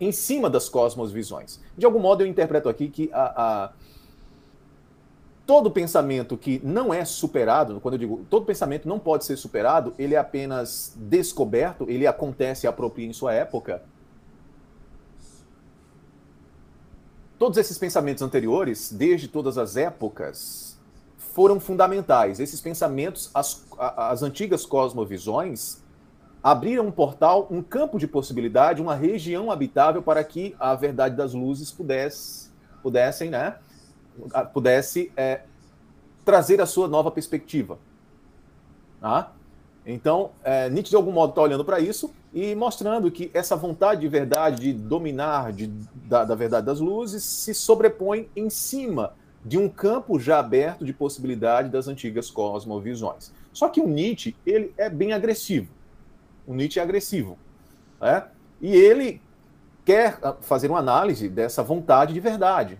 em cima das cosmosvisões. De algum modo, eu interpreto aqui que a, a, todo pensamento que não é superado, quando eu digo todo pensamento não pode ser superado, ele é apenas descoberto, ele acontece e apropria em sua época. Todos esses pensamentos anteriores, desde todas as épocas, foram fundamentais. Esses pensamentos, as, as antigas cosmovisões, abriram um portal, um campo de possibilidade, uma região habitável para que a verdade das luzes pudesse, pudessem, né, pudesse é, trazer a sua nova perspectiva. Tá? Então, é, Nietzsche, de algum modo, está olhando para isso e mostrando que essa vontade de verdade, de dominar de, da, da verdade das luzes, se sobrepõe em cima de um campo já aberto de possibilidade das antigas cosmovisões. Só que o Nietzsche ele é bem agressivo. O Nietzsche é agressivo. Né? E ele quer ah, fazer uma análise dessa vontade de verdade.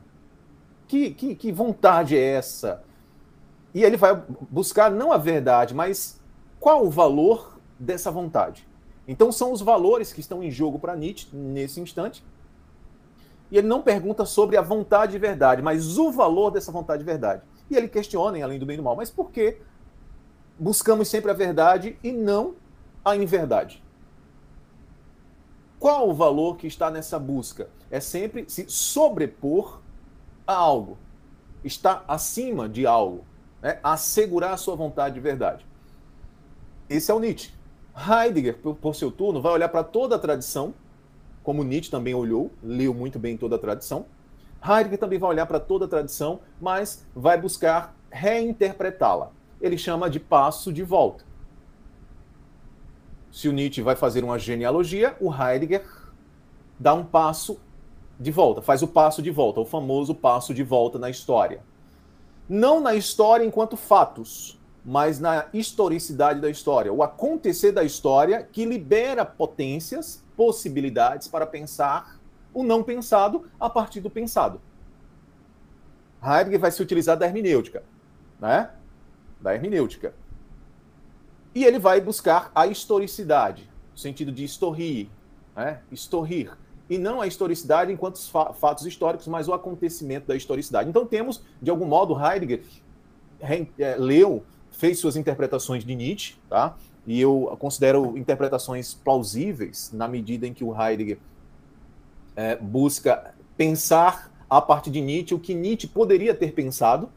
Que, que, que vontade é essa? E ele vai buscar não a verdade, mas qual o valor dessa vontade. Então são os valores que estão em jogo para Nietzsche nesse instante. E ele não pergunta sobre a vontade de verdade, mas o valor dessa vontade de verdade. E ele questiona, além do bem e do mal, mas por que buscamos sempre a verdade e não a inverdade. Qual o valor que está nessa busca? É sempre se sobrepor a algo, estar acima de algo, né? assegurar a sua vontade de verdade. Esse é o Nietzsche. Heidegger, por, por seu turno, vai olhar para toda a tradição, como Nietzsche também olhou, leu muito bem toda a tradição. Heidegger também vai olhar para toda a tradição, mas vai buscar reinterpretá-la. Ele chama de passo de volta. Se o Nietzsche vai fazer uma genealogia, o Heidegger dá um passo de volta, faz o passo de volta, o famoso passo de volta na história. Não na história enquanto fatos, mas na historicidade da história, o acontecer da história que libera potências, possibilidades para pensar o não pensado a partir do pensado. Heidegger vai se utilizar da hermenêutica, né? Da hermenêutica. E ele vai buscar a historicidade, no sentido de historir, né? Historir. E não a historicidade enquanto fa fatos históricos, mas o acontecimento da historicidade. Então temos, de algum modo, Heidegger é, leu, fez suas interpretações de Nietzsche, tá? E eu considero interpretações plausíveis na medida em que o Heidegger é, busca pensar a partir de Nietzsche o que Nietzsche poderia ter pensado.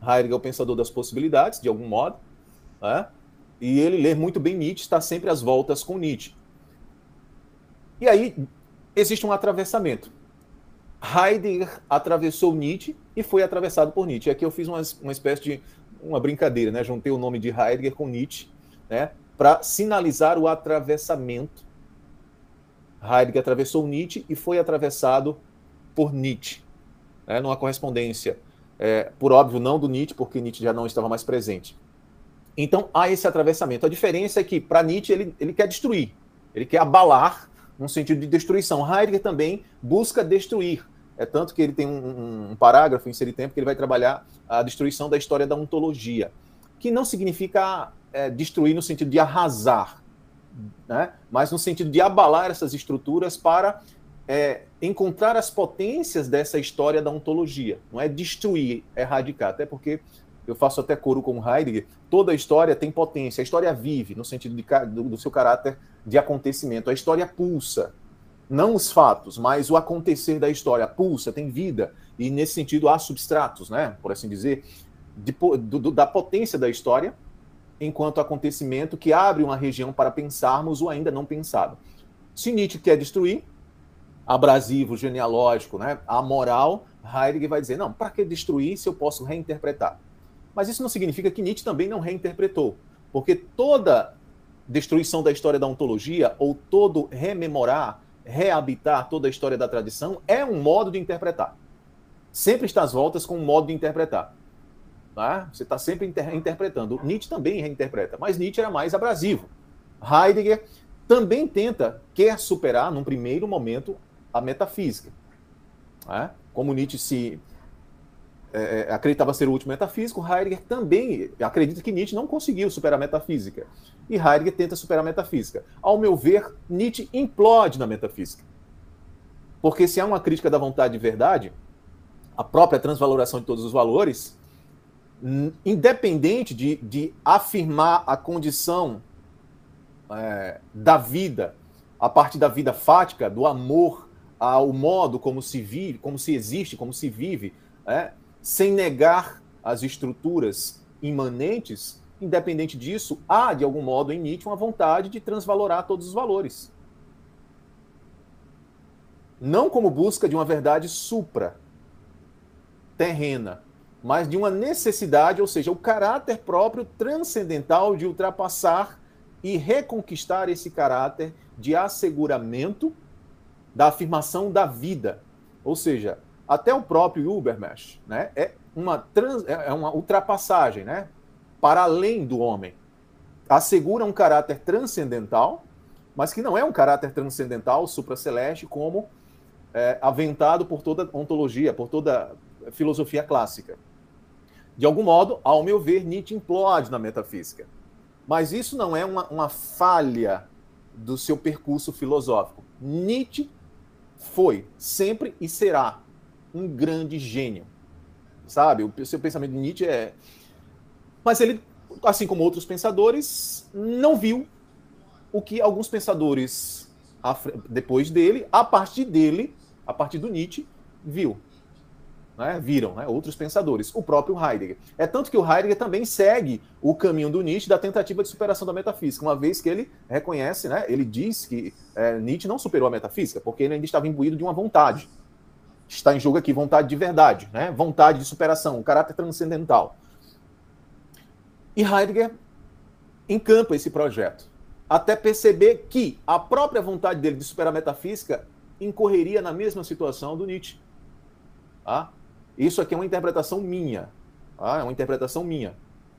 Heidegger é o pensador das possibilidades, de algum modo. Né? E ele lê muito bem Nietzsche, está sempre às voltas com Nietzsche. E aí existe um atravessamento. Heidegger atravessou Nietzsche e foi atravessado por Nietzsche. Aqui eu fiz uma, uma espécie de uma brincadeira, né? Juntei o nome de Heidegger com Nietzsche, né? Para sinalizar o atravessamento. Heidegger atravessou Nietzsche e foi atravessado por Nietzsche, né? Numa correspondência, é, por óbvio, não do Nietzsche, porque Nietzsche já não estava mais presente. Então há esse atravessamento. A diferença é que para Nietzsche ele, ele quer destruir, ele quer abalar num sentido de destruição. Heidegger também busca destruir. É tanto que ele tem um, um parágrafo em Tempo que ele vai trabalhar a destruição da história da ontologia, que não significa é, destruir no sentido de arrasar, né? mas no sentido de abalar essas estruturas para é, encontrar as potências dessa história da ontologia. Não é destruir, é erradicar, até porque eu faço até coro com Heidegger, toda história tem potência, a história vive, no sentido de, do, do seu caráter de acontecimento, a história pulsa, não os fatos, mas o acontecer da história pulsa, tem vida, e nesse sentido há substratos, né, por assim dizer, de, do, da potência da história enquanto acontecimento que abre uma região para pensarmos o ainda não pensado. Se Nietzsche quer destruir, abrasivo, genealógico, né, a moral, Heidegger vai dizer, não, para que destruir se eu posso reinterpretar? Mas isso não significa que Nietzsche também não reinterpretou, porque toda destruição da história da ontologia ou todo rememorar reabitar toda a história da tradição é um modo de interpretar. Sempre está às voltas com um modo de interpretar. Tá? Você está sempre inter interpretando. Nietzsche também reinterpreta, mas Nietzsche era mais abrasivo. Heidegger também tenta, quer superar, num primeiro momento, a metafísica. Tá? Como Nietzsche se é, é, acreditava ser o último metafísico, Heidegger também acredita que Nietzsche não conseguiu superar a metafísica. E Heidegger tenta superar a metafísica. Ao meu ver, Nietzsche implode na metafísica. Porque se há uma crítica da vontade de verdade, a própria transvaloração de todos os valores, independente de, de afirmar a condição é, da vida, a partir da vida fática, do amor ao modo como se vive, como se existe, como se vive, é, sem negar as estruturas imanentes, independente disso, há, de algum modo, em Nietzsche uma vontade de transvalorar todos os valores. Não como busca de uma verdade supra, terrena, mas de uma necessidade, ou seja, o caráter próprio transcendental de ultrapassar e reconquistar esse caráter de asseguramento da afirmação da vida. Ou seja, até o próprio Ubermesh, né, é uma, trans, é, é uma ultrapassagem, né, para além do homem. Assegura um caráter transcendental, mas que não é um caráter transcendental supraceleste como é, aventado por toda ontologia, por toda filosofia clássica. De algum modo, ao meu ver, Nietzsche implode na metafísica. Mas isso não é uma, uma falha do seu percurso filosófico. Nietzsche foi, sempre e será um grande gênio. Sabe? O seu pensamento de Nietzsche é. Mas ele, assim como outros pensadores, não viu o que alguns pensadores depois dele, a partir dele, a partir do Nietzsche, viu. Né, viram né, outros pensadores, o próprio Heidegger. É tanto que o Heidegger também segue o caminho do Nietzsche da tentativa de superação da metafísica, uma vez que ele reconhece, né, ele diz que é, Nietzsche não superou a metafísica, porque ele ainda estava imbuído de uma vontade está em jogo aqui vontade de verdade, né? vontade de superação, um caráter transcendental. E Heidegger encampa esse projeto, até perceber que a própria vontade dele de superar a metafísica incorreria na mesma situação do Nietzsche. Tá? Isso aqui é uma interpretação minha. Tá? É uma interpretação minha.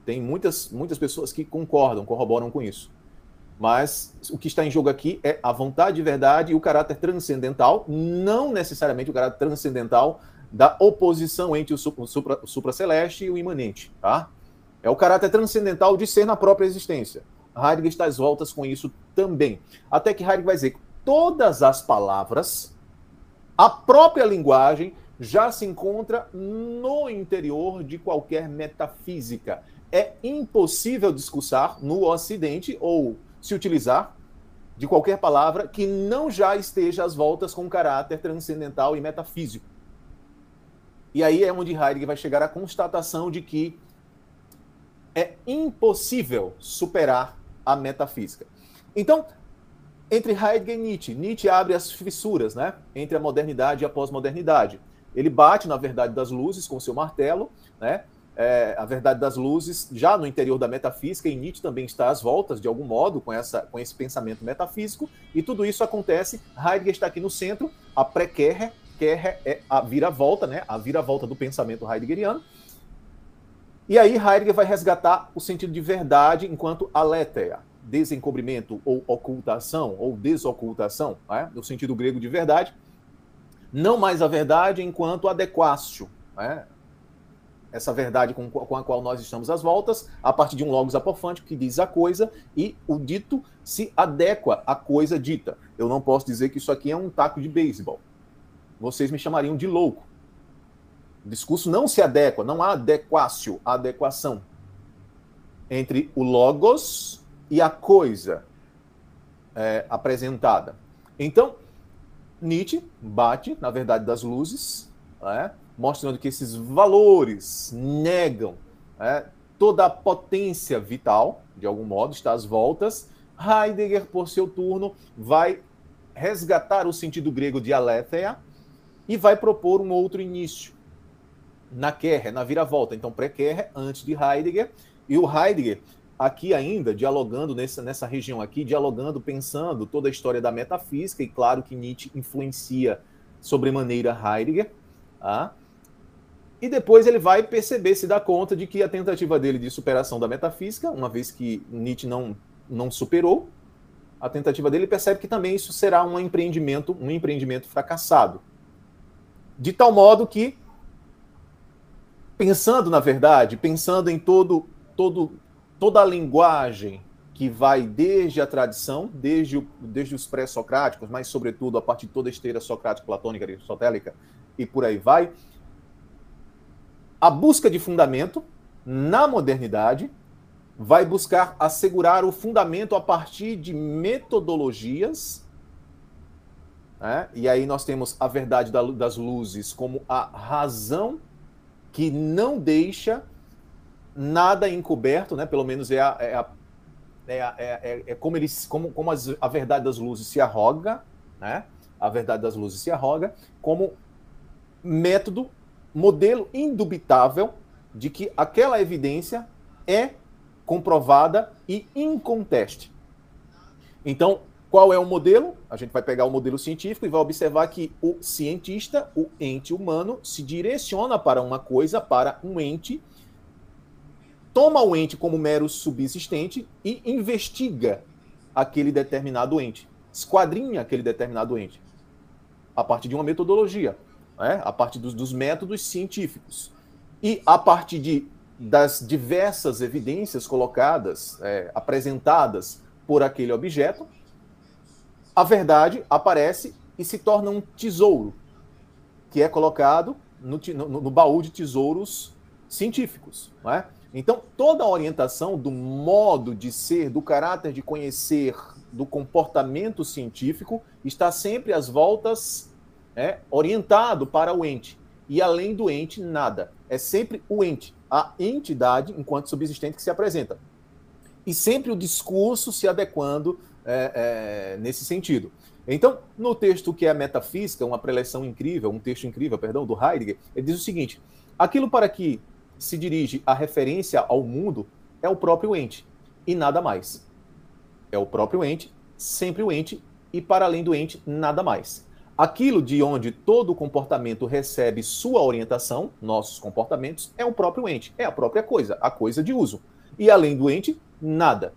Tem muitas, muitas pessoas que concordam, corroboram com isso. Mas o que está em jogo aqui é a vontade de verdade e o caráter transcendental, não necessariamente o caráter transcendental da oposição entre o, supra, o supraceleste e o imanente, tá? É o caráter transcendental de ser na própria existência. Heidegger está às voltas com isso também. Até que Heidegger vai dizer que todas as palavras, a própria linguagem, já se encontra no interior de qualquer metafísica. É impossível discursar no Ocidente ou se utilizar de qualquer palavra que não já esteja às voltas com caráter transcendental e metafísico. E aí é onde Heidegger vai chegar à constatação de que é impossível superar a metafísica. Então, entre Heidegger e Nietzsche, Nietzsche abre as fissuras né, entre a modernidade e a pós-modernidade. Ele bate na verdade das luzes com seu martelo, né? É, a verdade das luzes já no interior da metafísica, e Nietzsche também está às voltas, de algum modo, com, essa, com esse pensamento metafísico, e tudo isso acontece. Heidegger está aqui no centro, a pré-Kerrer, Kerrer é a vira-volta, né? a vira-volta do pensamento heideggeriano. E aí Heidegger vai resgatar o sentido de verdade enquanto aletheia, desencobrimento ou ocultação, ou desocultação, né? no sentido grego de verdade, não mais a verdade enquanto adequácio, né? Essa verdade com, com, a qual nós estamos às voltas, a partir de um logos apofântico que diz a coisa e o dito se adequa à coisa dita. Eu não posso dizer que isso aqui é um taco de beisebol. Vocês me chamariam de louco. O discurso não se adequa, não há adequácio, adequação entre o logos e a coisa é, apresentada. Então, Nietzsche bate na verdade das luzes, né, mostrando que esses valores negam né, toda a potência vital, de algum modo, está às voltas. Heidegger, por seu turno, vai resgatar o sentido grego de aletheia e vai propor um outro início na Kerr, na viravolta. Então, pré-Kerr, antes de Heidegger, e o Heidegger aqui ainda, dialogando nessa, nessa região aqui, dialogando, pensando toda a história da metafísica, e claro que Nietzsche influencia sobremaneira Heidegger, tá? E depois ele vai perceber, se dá conta de que a tentativa dele de superação da metafísica, uma vez que Nietzsche não, não superou, a tentativa dele percebe que também isso será um empreendimento, um empreendimento fracassado. De tal modo que, pensando na verdade, pensando em todo, todo toda a linguagem que vai desde a tradição, desde, o, desde os pré-socráticos, mas sobretudo a partir de toda a esteira socrática, platônica, aristotélica e por aí vai, a busca de fundamento na modernidade vai buscar assegurar o fundamento a partir de metodologias. Né? E aí nós temos a verdade das luzes como a razão que não deixa nada encoberto, né? Pelo menos é a, é, a, é, a, é, é como eles, como, como as, a verdade das luzes se arroga, né? A verdade das luzes se arroga como método, modelo indubitável de que aquela evidência é comprovada e inconteste. Então, qual é o modelo? A gente vai pegar o modelo científico e vai observar que o cientista, o ente humano, se direciona para uma coisa, para um ente, toma o ente como mero subsistente e investiga aquele determinado ente, esquadrinha aquele determinado ente, a partir de uma metodologia, né? a partir dos, dos métodos científicos. E a partir de, das diversas evidências colocadas, é, apresentadas por aquele objeto, a verdade aparece e se torna um tesouro, que é colocado no, no, no baú de tesouros científicos. Não é? Então, toda a orientação do modo de ser, do caráter de conhecer, do comportamento científico, está sempre às voltas é, orientado para o ente. E além do ente, nada. É sempre o ente, a entidade enquanto subsistente que se apresenta. E sempre o discurso se adequando é, é, nesse sentido. Então, no texto que é Metafísica, uma preleção incrível, um texto incrível, perdão, do Heidegger, ele diz o seguinte: aquilo para que se dirige a referência ao mundo é o próprio ente e nada mais. É o próprio ente, sempre o ente e para além do ente nada mais. Aquilo de onde todo comportamento recebe sua orientação, nossos comportamentos, é o próprio ente, é a própria coisa, a coisa de uso. E além do ente, nada.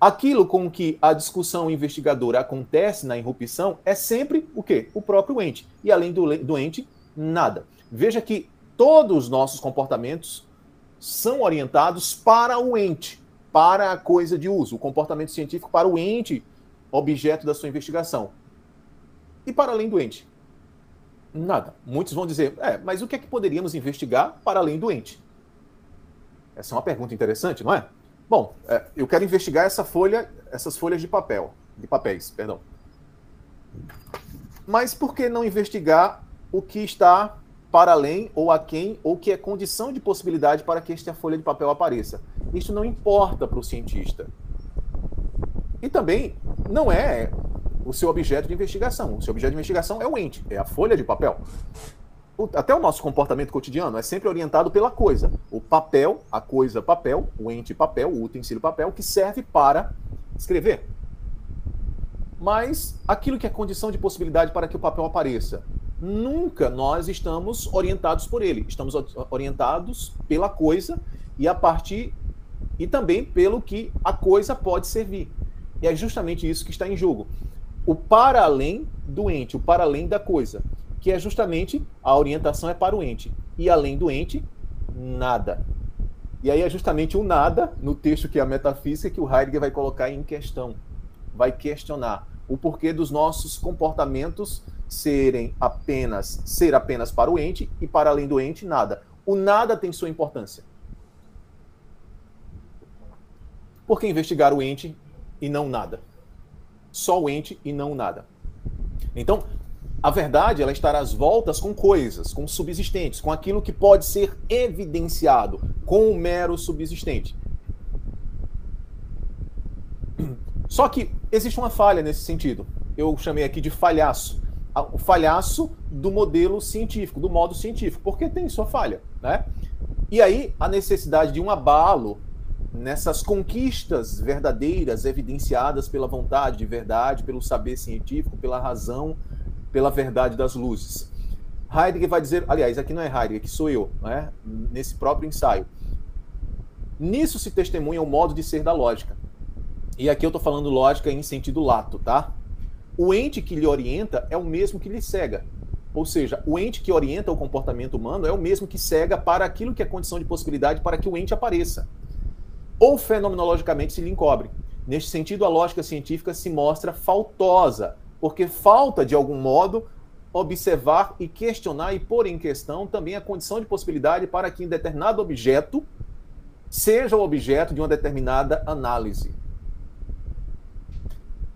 Aquilo com que a discussão investigadora acontece na irrupção é sempre o quê? O próprio ente. E além do, do ente, Nada. Veja que todos os nossos comportamentos são orientados para o ente, para a coisa de uso, o comportamento científico para o ente objeto da sua investigação. E para além do ente? Nada. Muitos vão dizer, é, mas o que é que poderíamos investigar para além do ente? Essa é uma pergunta interessante, não é? Bom, é, eu quero investigar essa folha, essas folhas de papel, de papéis, perdão. Mas por que não investigar o que está para além ou a quem ou que é condição de possibilidade para que esta folha de papel apareça? Isso não importa para o cientista. E também não é o seu objeto de investigação. O seu objeto de investigação é o ente, é a folha de papel. Até o nosso comportamento cotidiano é sempre orientado pela coisa. O papel, a coisa papel, o ente papel, o utensílio papel, que serve para escrever. Mas aquilo que é condição de possibilidade para que o papel apareça, nunca nós estamos orientados por ele. Estamos orientados pela coisa e a partir e também pelo que a coisa pode servir. E é justamente isso que está em jogo o para além do ente, o para além da coisa, que é justamente a orientação é para o ente. E além do ente, nada. E aí é justamente o nada, no texto que é a metafísica, que o Heidegger vai colocar em questão. Vai questionar o porquê dos nossos comportamentos serem apenas ser apenas para o ente e para além do ente nada. O nada tem sua importância. Por que investigar o ente e não nada? Só o ente e não nada. Então, a verdade ela estará às voltas com coisas, com subsistentes, com aquilo que pode ser evidenciado com o mero subsistente. Só que existe uma falha nesse sentido. Eu chamei aqui de falhaço. O falhaço do modelo científico, do modo científico, porque tem sua falha, né? E aí a necessidade de um abalo nessas conquistas verdadeiras evidenciadas pela vontade de verdade, pelo saber científico, pela razão, pela verdade das luzes. Heidegger vai dizer, aliás, aqui não é Heidegger, aqui sou eu, né? nesse próprio ensaio. Nisso se testemunha o modo de ser da lógica. E aqui eu estou falando lógica em sentido lato, tá? O ente que lhe orienta é o mesmo que lhe cega. Ou seja, o ente que orienta o comportamento humano é o mesmo que cega para aquilo que é condição de possibilidade para que o ente apareça ou fenomenologicamente se lhe encobre. Neste sentido, a lógica científica se mostra faltosa, porque falta, de algum modo, observar e questionar e pôr em questão também a condição de possibilidade para que um determinado objeto seja o objeto de uma determinada análise.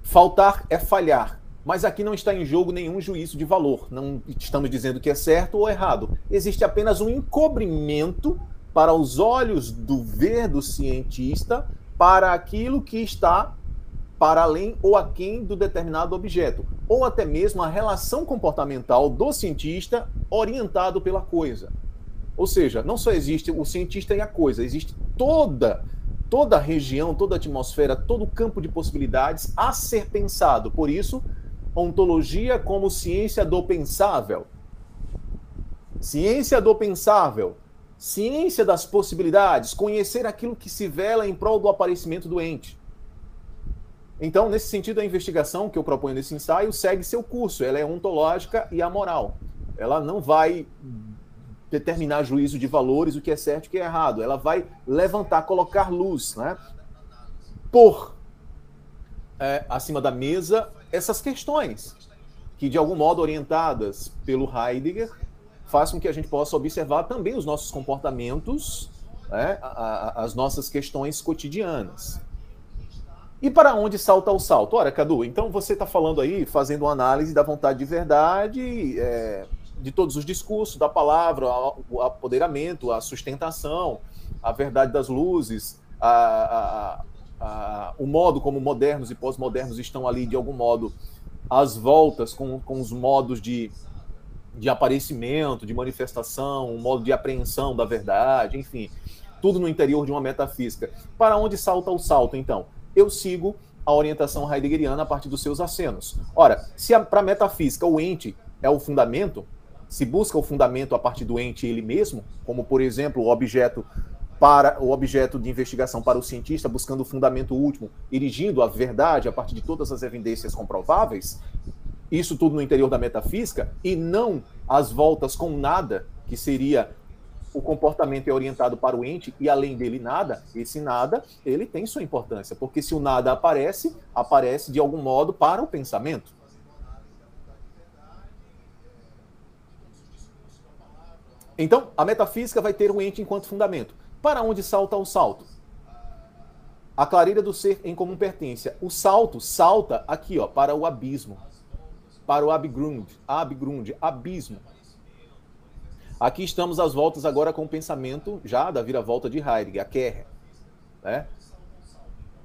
Faltar é falhar, mas aqui não está em jogo nenhum juízo de valor. Não estamos dizendo que é certo ou errado. Existe apenas um encobrimento para os olhos do ver do cientista para aquilo que está para além ou aquém do determinado objeto, ou até mesmo a relação comportamental do cientista orientado pela coisa. Ou seja, não só existe o cientista e a coisa, existe toda toda a região, toda a atmosfera, todo o campo de possibilidades a ser pensado. Por isso, ontologia como ciência do pensável. Ciência do pensável Ciência das possibilidades, conhecer aquilo que se vela em prol do aparecimento do ente. Então, nesse sentido, a investigação que eu proponho nesse ensaio segue seu curso. Ela é ontológica e amoral. Ela não vai determinar juízo de valores, o que é certo e o que é errado. Ela vai levantar, colocar luz, né? Por é, acima da mesa essas questões que, de algum modo, orientadas pelo Heidegger, faz com que a gente possa observar também os nossos comportamentos, né, a, a, as nossas questões cotidianas. E para onde salta o salto? Ora, Cadu, então você está falando aí, fazendo uma análise da vontade de verdade, é, de todos os discursos, da palavra, o apoderamento, a sustentação, a verdade das luzes, a, o modo como modernos e pós-modernos estão ali, de algum modo, às voltas com, com os modos de de aparecimento, de manifestação, um modo de apreensão da verdade, enfim, tudo no interior de uma metafísica. Para onde salta o salto, então? Eu sigo a orientação heideggeriana a partir dos seus acenos. Ora, se para a metafísica o ente é o fundamento, se busca o fundamento a partir do ente ele mesmo, como por exemplo o objeto para o objeto de investigação para o cientista, buscando o fundamento último, erigindo a verdade a partir de todas as evidências comprováveis, isso tudo no interior da metafísica, e não as voltas com nada, que seria o comportamento é orientado para o ente e além dele nada, esse nada, ele tem sua importância, porque se o nada aparece, aparece de algum modo para o pensamento. Então, a metafísica vai ter o ente enquanto fundamento. Para onde salta o salto? A clareira do ser em comum pertence. O salto salta aqui, ó, para o abismo, para o abgrund, abgrund, abismo. Aqui estamos às voltas agora com o pensamento já da vira-volta de Heidegger, a Kerr. Né?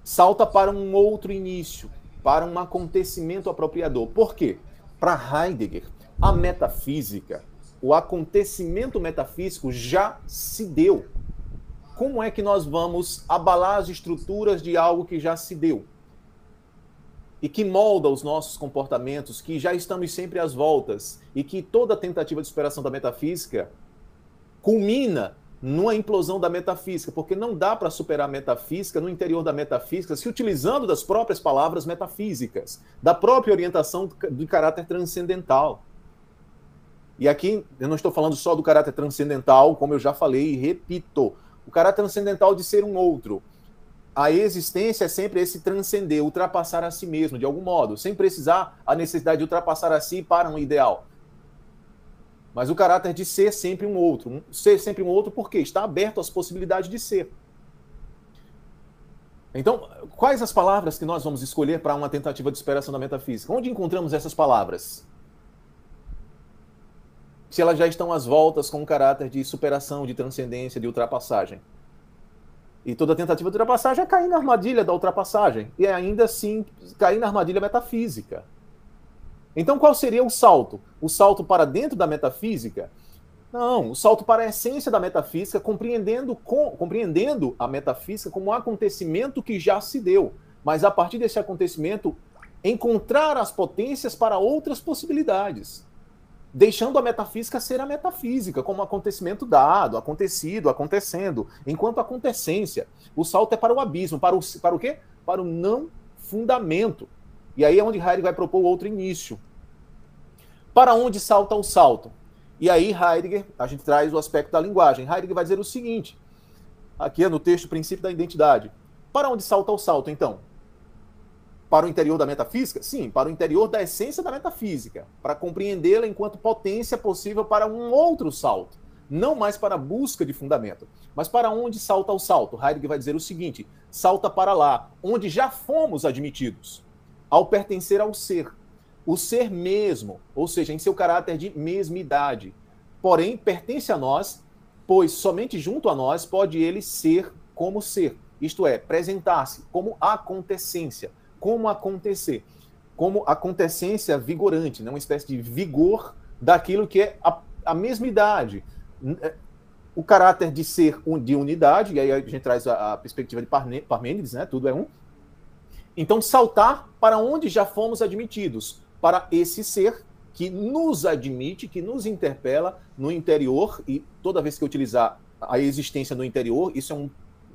Salta para um outro início, para um acontecimento apropriador. Por quê? Para Heidegger, a metafísica, o acontecimento metafísico já se deu. Como é que nós vamos abalar as estruturas de algo que já se deu? E que molda os nossos comportamentos, que já estamos sempre às voltas, e que toda tentativa de superação da metafísica culmina numa implosão da metafísica, porque não dá para superar a metafísica no interior da metafísica se utilizando das próprias palavras metafísicas, da própria orientação de caráter transcendental. E aqui eu não estou falando só do caráter transcendental, como eu já falei e repito, o caráter transcendental de ser um outro, a existência é sempre esse transcender, ultrapassar a si mesmo, de algum modo, sem precisar a necessidade de ultrapassar a si para um ideal. Mas o caráter de ser sempre um outro. Ser sempre um outro porque está aberto às possibilidades de ser. Então, quais as palavras que nós vamos escolher para uma tentativa de superação da metafísica? Onde encontramos essas palavras? Se elas já estão às voltas com um caráter de superação, de transcendência, de ultrapassagem. E toda tentativa de ultrapassagem é cair na armadilha da ultrapassagem. E ainda assim cair na armadilha metafísica. Então qual seria o salto? O salto para dentro da metafísica? Não, o salto para a essência da metafísica, compreendendo, com, compreendendo a metafísica como um acontecimento que já se deu. Mas a partir desse acontecimento, encontrar as potências para outras possibilidades deixando a metafísica ser a metafísica, como acontecimento dado, acontecido, acontecendo, enquanto acontecência. O salto é para o abismo, para o, para o quê? Para o não fundamento. E aí é onde Heidegger vai propor outro início. Para onde salta o salto? E aí Heidegger, a gente traz o aspecto da linguagem. Heidegger vai dizer o seguinte, aqui é no texto Princípio da Identidade. Para onde salta o salto, então? Para o interior da metafísica? Sim, para o interior da essência da metafísica, para compreendê-la enquanto potência possível para um outro salto. Não mais para a busca de fundamento, mas para onde salta o salto. Heidegger vai dizer o seguinte: salta para lá, onde já fomos admitidos, ao pertencer ao ser. O ser mesmo, ou seja, em seu caráter de mesmidade. Porém, pertence a nós, pois somente junto a nós pode ele ser como ser, isto é, apresentar-se como acontecência como acontecer, como acontecência vigorante, né? uma espécie de vigor daquilo que é a, a mesma idade. É, o caráter de ser de unidade, e aí a gente traz a, a perspectiva de Parmênides, né? tudo é um. Então, saltar para onde já fomos admitidos, para esse ser que nos admite, que nos interpela no interior, e toda vez que eu utilizar a existência no interior, isso é um,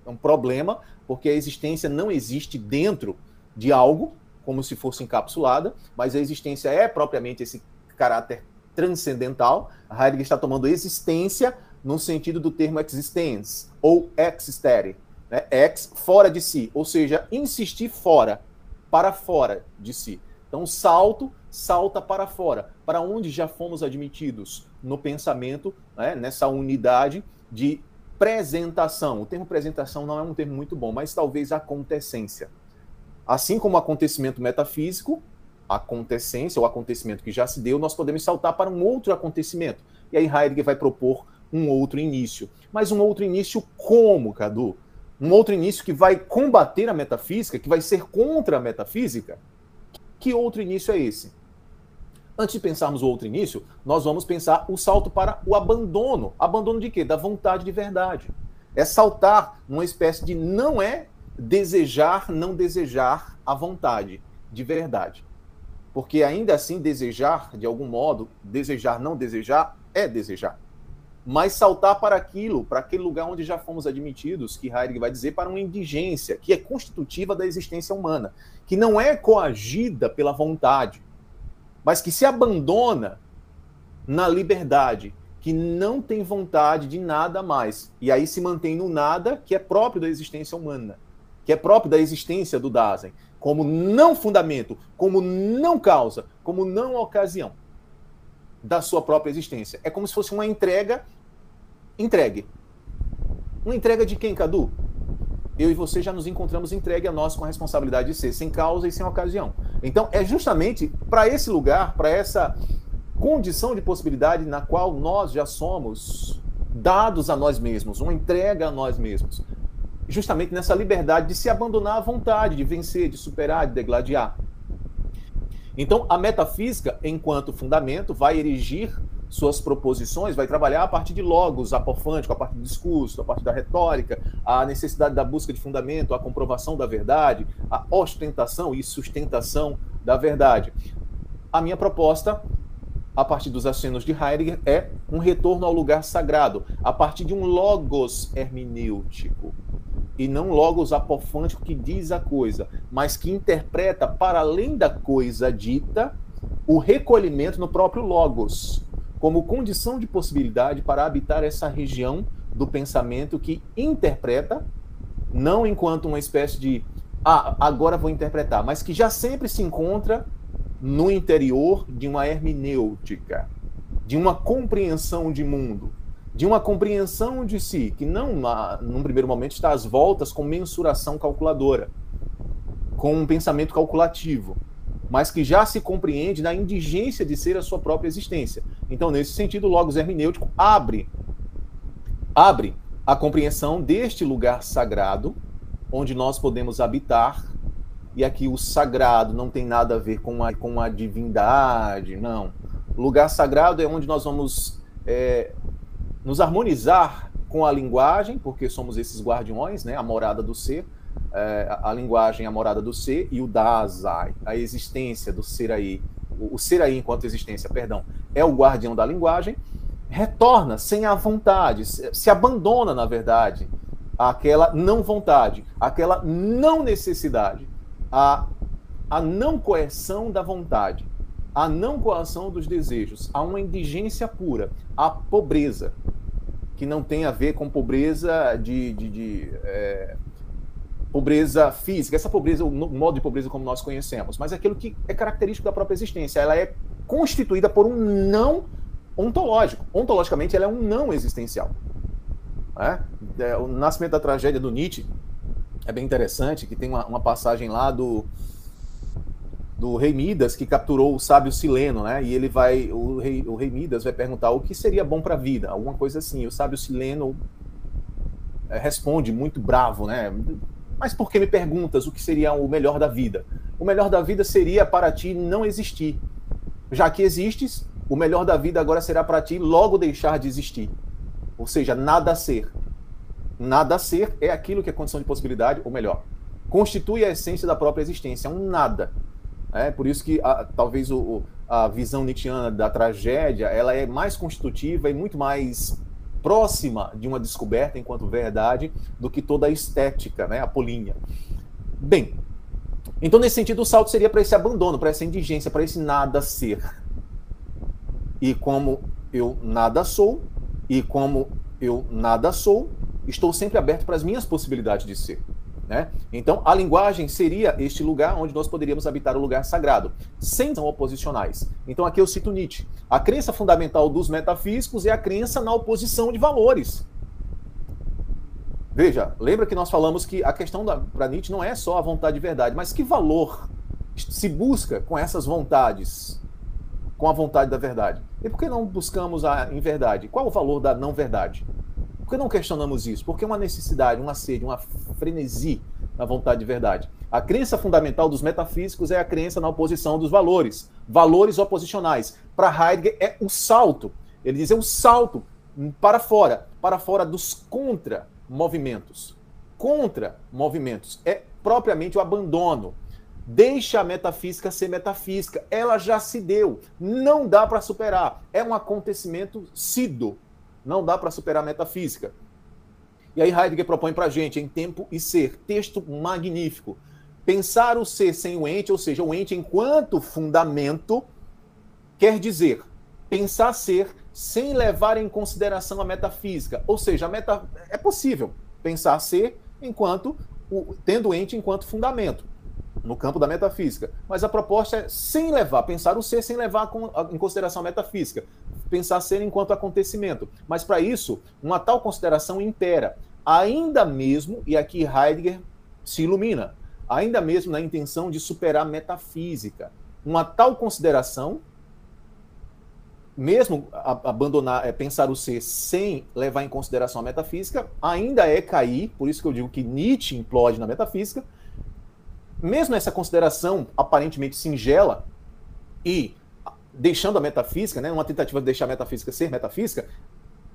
é um problema, porque a existência não existe dentro de algo, como se fosse encapsulada, mas a existência é propriamente esse caráter transcendental. Heidegger está tomando existência no sentido do termo existence, ou existere, né? ex, fora de si, ou seja, insistir fora, para fora de si. Então, salto, salta para fora, para onde já fomos admitidos no pensamento, né? nessa unidade de apresentação. O termo apresentação não é um termo muito bom, mas talvez acontecência. Assim como o acontecimento metafísico, acontecência, o acontecimento que já se deu, nós podemos saltar para um outro acontecimento. E aí Heidegger vai propor um outro início. Mas um outro início como, Cadu? Um outro início que vai combater a metafísica, que vai ser contra a metafísica? Que outro início é esse? Antes de pensarmos o outro início, nós vamos pensar o salto para o abandono. Abandono de quê? Da vontade de verdade. É saltar numa espécie de não é desejar, não desejar a vontade, de verdade. Porque ainda assim, desejar, de algum modo, desejar, não desejar, é desejar. Mas saltar para aquilo, para aquele lugar onde já fomos admitidos, que Heidegger vai dizer, para uma indigência, que é constitutiva da existência humana, que não é coagida pela vontade, mas que se abandona na liberdade, que não tem vontade de nada mais. E aí se mantém no nada que é próprio da existência humana, que é próprio da existência do Dasein, como não fundamento, como não causa, como não ocasião da sua própria existência. É como se fosse uma entrega entregue. Uma entrega de quem, Cadu? Eu e você já nos encontramos entregue a nós com a responsabilidade de ser, sem causa e sem ocasião. Então, é justamente para esse lugar, para essa condição de possibilidade na qual nós já somos dados a nós mesmos, uma entrega a nós mesmos. Justamente nessa liberdade de se abandonar à vontade, de vencer, de superar, de degladiar. Então, a metafísica, enquanto fundamento, vai erigir suas proposições, vai trabalhar a partir de logos apofântico, a partir do discurso, a partir da retórica, a necessidade da busca de fundamento, a comprovação da verdade, a ostentação e sustentação da verdade. A minha proposta a partir dos acenos de Heidegger, é um retorno ao lugar sagrado, a partir de um logos hermenêutico, e não logos apofântico que diz a coisa, mas que interpreta, para além da coisa dita, o recolhimento no próprio logos, como condição de possibilidade para habitar essa região do pensamento que interpreta, não enquanto uma espécie de ah, agora vou interpretar, mas que já sempre se encontra no interior de uma hermenêutica, de uma compreensão de mundo, de uma compreensão de si, que não, num primeiro momento, está às voltas com mensuração calculadora, com um pensamento calculativo, mas que já se compreende na indigência de ser a sua própria existência. Então, nesse sentido, o logos hermenêutico abre abre a compreensão deste lugar sagrado onde nós podemos habitar e aqui o sagrado não tem nada a ver com a, com a divindade, não. O lugar sagrado é onde nós vamos é, nos harmonizar com a linguagem, porque somos esses guardiões, né? a morada do ser, é, a, linguagem, a morada do ser, e o Dazai, a existência do ser aí, o, o ser aí enquanto existência, perdão, é o guardião da linguagem, retorna sem a vontade, se, se abandona, na verdade, aquela não vontade, aquela não necessidade a, a não coerção da vontade, a não coação dos desejos, a uma indigência pura, a pobreza, que não tem a ver com pobreza de, de, de é, pobreza física, essa pobreza, o modo de pobreza como nós conhecemos, mas aquilo que é característico da própria existência. Ela é constituída por um não ontológico. Ontologicamente, ela é um não existencial. É? é o nascimento da tragédia do Nietzsche é bem interessante, que tem uma, uma passagem lá do, do rei Midas que capturou o sábio Sileno, né? E ele vai, o rei, o rei Midas vai perguntar o que seria bom para a vida, alguma coisa assim. O sábio Sileno é, responde muito bravo, né? Mas por que me perguntas o que seria o melhor da vida? O melhor da vida seria para ti não existir. Já que existes, o melhor da vida agora será para ti logo deixar de existir. Ou seja, nada ser. Nada ser é aquilo que é condição de possibilidade, ou melhor, constitui a essência da própria existência, um nada. É por isso que a, talvez o, a visão nietzschiana da tragédia ela é mais constitutiva e muito mais próxima de uma descoberta enquanto verdade do que toda a estética, né, apolínea. Bem, então nesse sentido o salto seria para esse abandono, para essa indigência, para esse nada ser. E como eu nada sou, e como eu nada sou, estou sempre aberto para as minhas possibilidades de ser. Né? Então, a linguagem seria este lugar onde nós poderíamos habitar o lugar sagrado, sem são oposicionais. Então, aqui eu cito Nietzsche. A crença fundamental dos metafísicos é a crença na oposição de valores. Veja, lembra que nós falamos que a questão para Nietzsche não é só a vontade de verdade, mas que valor se busca com essas vontades, com a vontade da verdade? E por que não buscamos a inverdade? Qual o valor da não verdade? Por que não questionamos isso? Porque é uma necessidade, uma sede, uma frenesi na vontade de verdade. A crença fundamental dos metafísicos é a crença na oposição dos valores, valores oposicionais. Para Heidegger é o salto. Ele diz é o salto para fora, para fora dos contra-movimentos. Contra-movimentos é propriamente o abandono. Deixa a metafísica ser metafísica. Ela já se deu. Não dá para superar. É um acontecimento sido não dá para superar a metafísica. E aí Heidegger propõe para a gente, em tempo e ser, texto magnífico. Pensar o ser sem o ente, ou seja, o ente enquanto fundamento, quer dizer pensar ser sem levar em consideração a metafísica. Ou seja, a meta... é possível pensar ser enquanto o... tendo ente enquanto fundamento no campo da metafísica. Mas a proposta é sem levar, pensar o ser sem levar em consideração a metafísica, pensar ser enquanto acontecimento. Mas para isso, uma tal consideração impera, ainda mesmo, e aqui Heidegger se ilumina, ainda mesmo na intenção de superar a metafísica. Uma tal consideração, mesmo abandonar, é, pensar o ser sem levar em consideração a metafísica, ainda é cair, por isso que eu digo que Nietzsche implode na metafísica, mesmo essa consideração aparentemente singela e deixando a metafísica, né, uma tentativa de deixar a metafísica ser metafísica,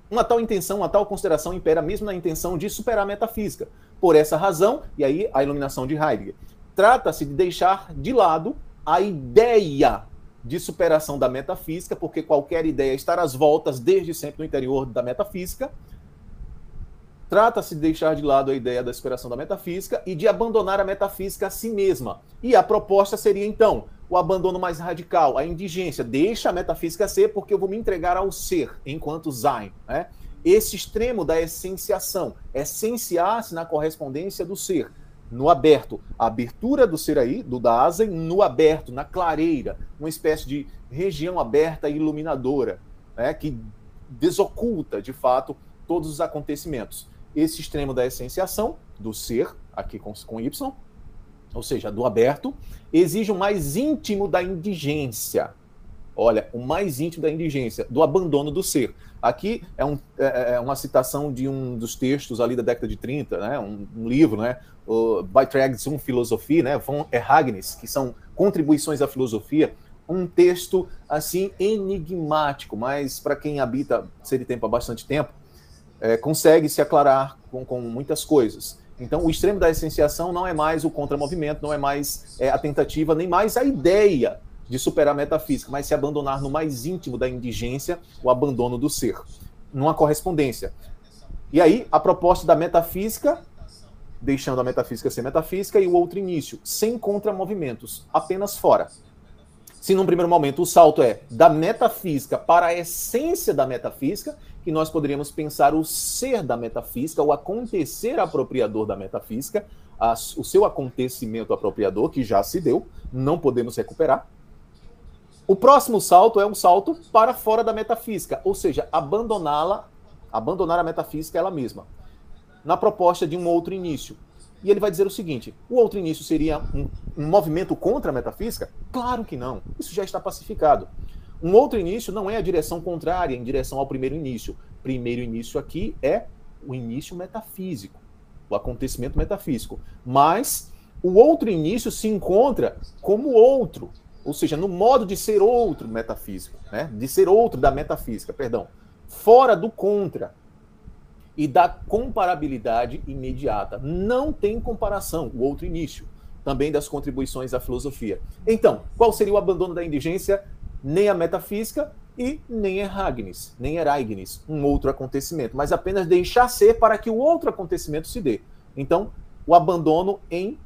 uma tal intenção, uma tal consideração impera mesmo na intenção de superar a metafísica. Por essa razão, e aí a iluminação de Heidegger, trata-se de deixar de lado a ideia de superação da metafísica, porque qualquer ideia está às voltas desde sempre no interior da metafísica, Trata-se de deixar de lado a ideia da superação da metafísica e de abandonar a metafísica a si mesma. E a proposta seria, então, o abandono mais radical, a indigência. Deixa a metafísica ser, porque eu vou me entregar ao ser, enquanto Sein. Né? Esse extremo da essenciação, essenciar-se na correspondência do ser, no aberto. A abertura do ser aí, do Dasein, no aberto, na clareira, uma espécie de região aberta e iluminadora, né? que desoculta, de fato, todos os acontecimentos esse extremo da essenciação, do ser, aqui com, com Y, ou seja, do aberto, exige o mais íntimo da indigência. Olha, o mais íntimo da indigência, do abandono do ser. Aqui é, um, é, é uma citação de um dos textos ali da década de 30, né, um, um livro, né, o Beitrags um Philosophie, né, von Erhagnis, que são contribuições à filosofia, um texto assim enigmático, mas para quem habita Ser Tempo há bastante tempo, é, consegue se aclarar com, com, muitas coisas. Então, o extremo da essenciação não é mais o contramovimento, não é mais é, a tentativa, nem mais a ideia de superar a metafísica, mas se abandonar no mais íntimo da indigência, o abandono do ser, numa correspondência. E aí, a proposta da metafísica, deixando a metafísica ser metafísica, e o outro início, sem contramovimentos, apenas fora. Se num primeiro momento o salto é da metafísica para a essência da metafísica, que nós poderíamos pensar o ser da metafísica, o acontecer apropriador da metafísica, o seu acontecimento apropriador, que já se deu, não podemos recuperar. O próximo salto é um salto para fora da metafísica, ou seja, abandoná-la, abandonar a metafísica ela mesma, na proposta de um outro início. E ele vai dizer o seguinte: o outro início seria um, um movimento contra a metafísica? Claro que não. Isso já está pacificado. Um outro início não é a direção contrária em direção ao primeiro início. Primeiro início aqui é o início metafísico, o acontecimento metafísico. Mas o outro início se encontra como outro, ou seja, no modo de ser outro metafísico, né? de ser outro da metafísica, perdão, fora do contra e da comparabilidade imediata. Não tem comparação, o outro início, também das contribuições à filosofia. Então, qual seria o abandono da indigência nem a metafísica e nem Eragnis, nem Eraignis, um outro acontecimento, mas apenas deixar ser para que o outro acontecimento se dê. Então, o abandono em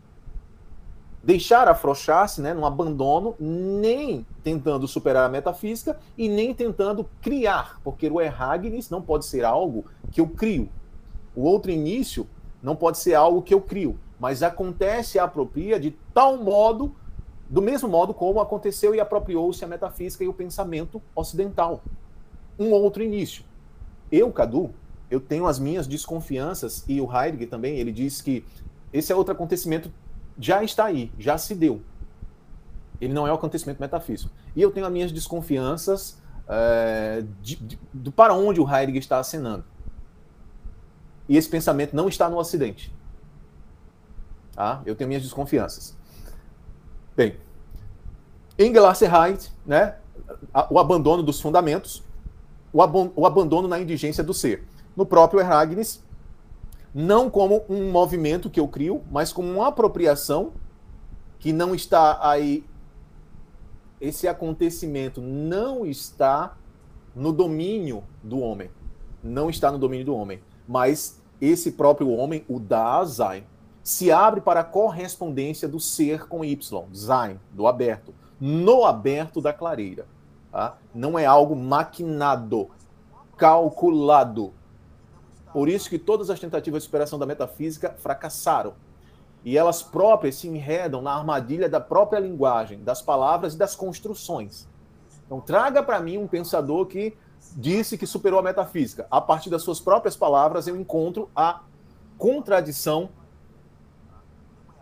deixar afrouxar-se, né, num abandono, nem tentando superar a metafísica e nem tentando criar, porque o Eragnis não pode ser algo que eu crio. O outro início não pode ser algo que eu crio, mas acontece e apropria de tal modo do mesmo modo como aconteceu e apropriou-se a metafísica e o pensamento ocidental. Um outro início. Eu, Cadu, eu tenho as minhas desconfianças, e o Heidegger também, ele diz que esse é outro acontecimento, já está aí, já se deu. Ele não é um acontecimento metafísico. E eu tenho as minhas desconfianças é, de, de, para onde o Heidegger está acenando. E esse pensamento não está no Ocidente. Tá? Eu tenho minhas desconfianças. Bem, em Glasserheit, né, o abandono dos fundamentos, o, o abandono na indigência do ser. No próprio Eragnis, não como um movimento que eu crio, mas como uma apropriação que não está aí. Esse acontecimento não está no domínio do homem. Não está no domínio do homem. Mas esse próprio homem, o Dasein, se abre para a correspondência do ser com Y, Sein, do aberto, no aberto da clareira. Tá? Não é algo maquinado, calculado. Por isso que todas as tentativas de superação da metafísica fracassaram. E elas próprias se enredam na armadilha da própria linguagem, das palavras e das construções. Então, traga para mim um pensador que disse que superou a metafísica. A partir das suas próprias palavras, eu encontro a contradição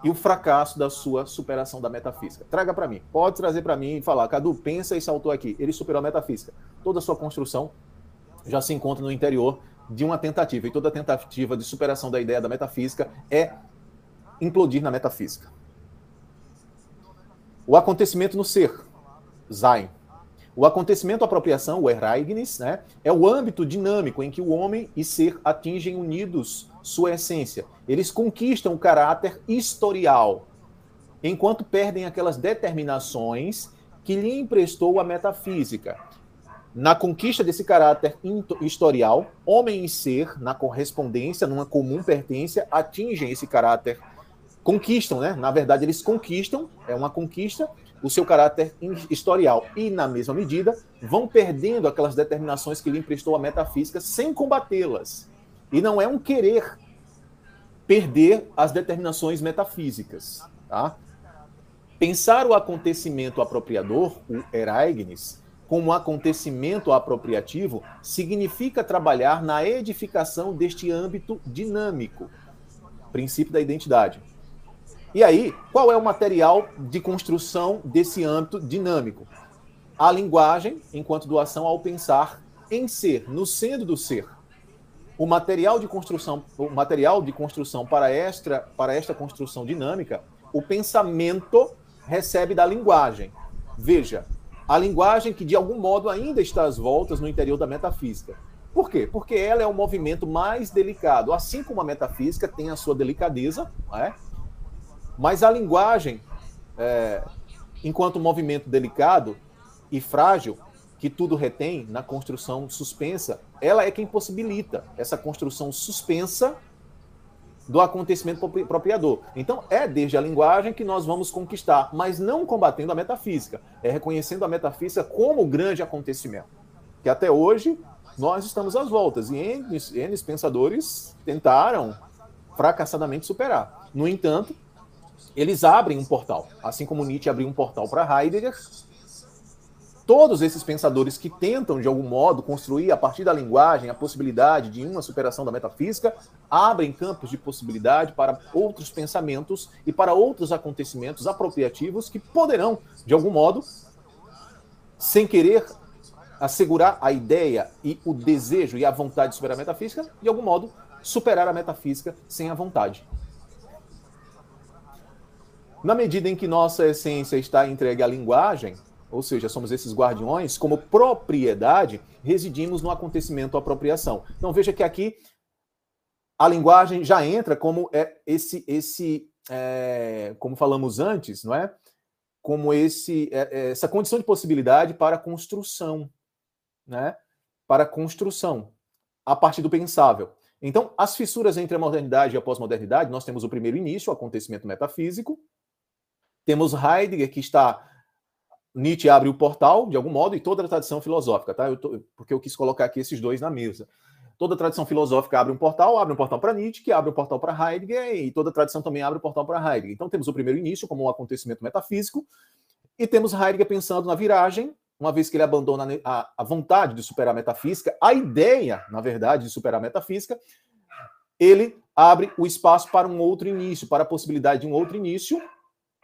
e o fracasso da sua superação da metafísica. Traga para mim. Pode trazer para mim e falar, Cadu, pensa esse autor aqui. Ele superou a metafísica. Toda a sua construção já se encontra no interior de uma tentativa. E toda tentativa de superação da ideia da metafísica é implodir na metafísica. O acontecimento no ser, Zain. O acontecimento apropriação, o Ereignis, né, é o âmbito dinâmico em que o homem e ser atingem unidos sua essência. Eles conquistam o caráter historial, enquanto perdem aquelas determinações que lhe emprestou a metafísica. Na conquista desse caráter historial, homem e ser, na correspondência, numa comum pertença, atingem esse caráter, conquistam, né? Na verdade, eles conquistam, é uma conquista, o seu caráter historial. E, na mesma medida, vão perdendo aquelas determinações que lhe emprestou a metafísica sem combatê-las. E não é um querer perder as determinações metafísicas. Tá? Pensar o acontecimento apropriador, o ereignis, como acontecimento apropriativo, significa trabalhar na edificação deste âmbito dinâmico, princípio da identidade. E aí, qual é o material de construção desse âmbito dinâmico? A linguagem, enquanto doação ao pensar em ser, no sendo do ser o material de construção, o material de construção para esta, para esta construção dinâmica, o pensamento recebe da linguagem. Veja, a linguagem que de algum modo ainda está às voltas no interior da metafísica. Por quê? Porque ela é o movimento mais delicado. Assim como a metafísica tem a sua delicadeza, é? mas a linguagem, é, enquanto movimento delicado e frágil, que tudo retém na construção suspensa, ela é quem possibilita essa construção suspensa do acontecimento propriador. Então, é desde a linguagem que nós vamos conquistar, mas não combatendo a metafísica, é reconhecendo a metafísica como grande acontecimento. Que até hoje nós estamos às voltas e N, pensadores tentaram fracassadamente superar. No entanto, eles abrem um portal, assim como Nietzsche abriu um portal para Heidegger, todos esses pensadores que tentam, de algum modo, construir a partir da linguagem a possibilidade de uma superação da metafísica, abrem campos de possibilidade para outros pensamentos e para outros acontecimentos apropriativos que poderão, de algum modo, sem querer assegurar a ideia e o desejo e a vontade de superar a metafísica, de algum modo, superar a metafísica sem a vontade. Na medida em que nossa essência está entregue à linguagem, ou seja, somos esses guardiões, como propriedade, residimos no acontecimento apropriação. Então veja que aqui a linguagem já entra como é esse esse é, como falamos antes, não é? Como esse é, é essa condição de possibilidade para construção, né? Para construção a partir do pensável. Então, as fissuras entre a modernidade e a pós-modernidade, nós temos o primeiro início, o acontecimento metafísico. Temos Heidegger que está Nietzsche abre o portal, de algum modo, e toda a tradição filosófica, tá? Eu tô, porque eu quis colocar aqui esses dois na mesa. Toda a tradição filosófica abre um portal, abre um portal para Nietzsche, que abre um portal para Heidegger, e toda a tradição também abre um portal para Heidegger. Então temos o primeiro início como um acontecimento metafísico, e temos Heidegger pensando na viragem, uma vez que ele abandona a, a vontade de superar a metafísica, a ideia, na verdade, de superar a metafísica, ele abre o espaço para um outro início, para a possibilidade de um outro início,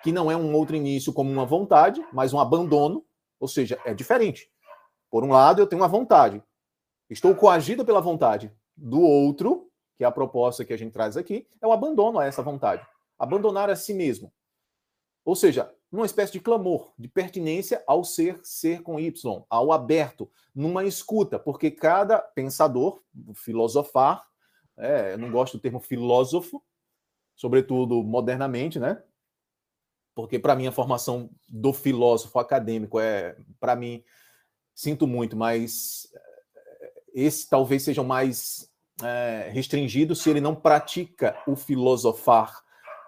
que não é um outro início como uma vontade, mas um abandono, ou seja, é diferente. Por um lado, eu tenho uma vontade. Estou coagido pela vontade. Do outro, que é a proposta que a gente traz aqui, é o abandono a essa vontade. Abandonar a si mesmo. Ou seja, numa espécie de clamor, de pertinência ao ser, ser com Y, ao aberto, numa escuta, porque cada pensador, filosofar, é, eu não gosto do termo filósofo, sobretudo modernamente, né? Porque para mim a formação do filósofo acadêmico é, para mim, sinto muito, mas eh, esse talvez seja o mais é, restringido se ele não pratica o filosofar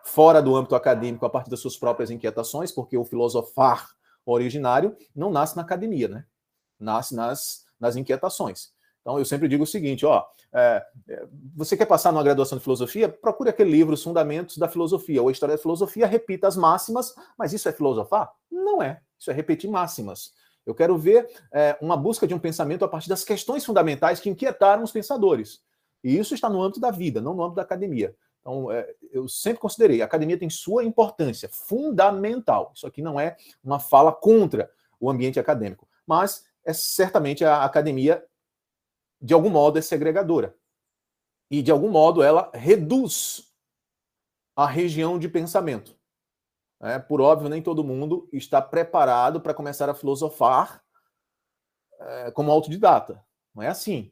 fora do âmbito acadêmico a partir das suas próprias inquietações, porque o filosofar originário não nasce na academia, né? nasce nas, nas inquietações. Então, eu sempre digo o seguinte: ó, é, é, você quer passar numa graduação de filosofia? Procure aquele livro, Os Fundamentos da Filosofia, ou a História da Filosofia, repita as máximas, mas isso é filosofar? Não é. Isso é repetir máximas. Eu quero ver é, uma busca de um pensamento a partir das questões fundamentais que inquietaram os pensadores. E isso está no âmbito da vida, não no âmbito da academia. Então, é, eu sempre considerei, a academia tem sua importância fundamental. Isso aqui não é uma fala contra o ambiente acadêmico, mas é certamente a academia de algum modo, é segregadora. E, de algum modo, ela reduz a região de pensamento. É, por óbvio, nem todo mundo está preparado para começar a filosofar é, como autodidata. Não é assim.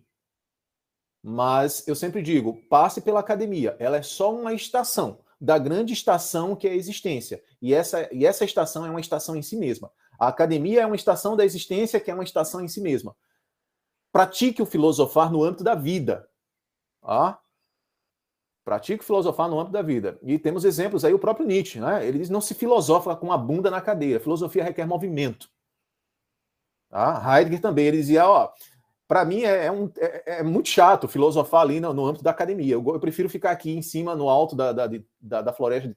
Mas eu sempre digo: passe pela academia. Ela é só uma estação da grande estação que é a existência. E essa, e essa estação é uma estação em si mesma. A academia é uma estação da existência que é uma estação em si mesma. Pratique o filosofar no âmbito da vida. Ah? Pratique o filosofar no âmbito da vida. E temos exemplos aí, o próprio Nietzsche, né? Ele diz: não se filosofa com a bunda na cadeira. Filosofia requer movimento. Ah, Heidegger também, ele dizia: ó, para mim é, é, um, é, é, muito chato filosofar ali no, no âmbito da academia. Eu, eu, prefiro ficar aqui em cima, no alto da, da, da, da floresta de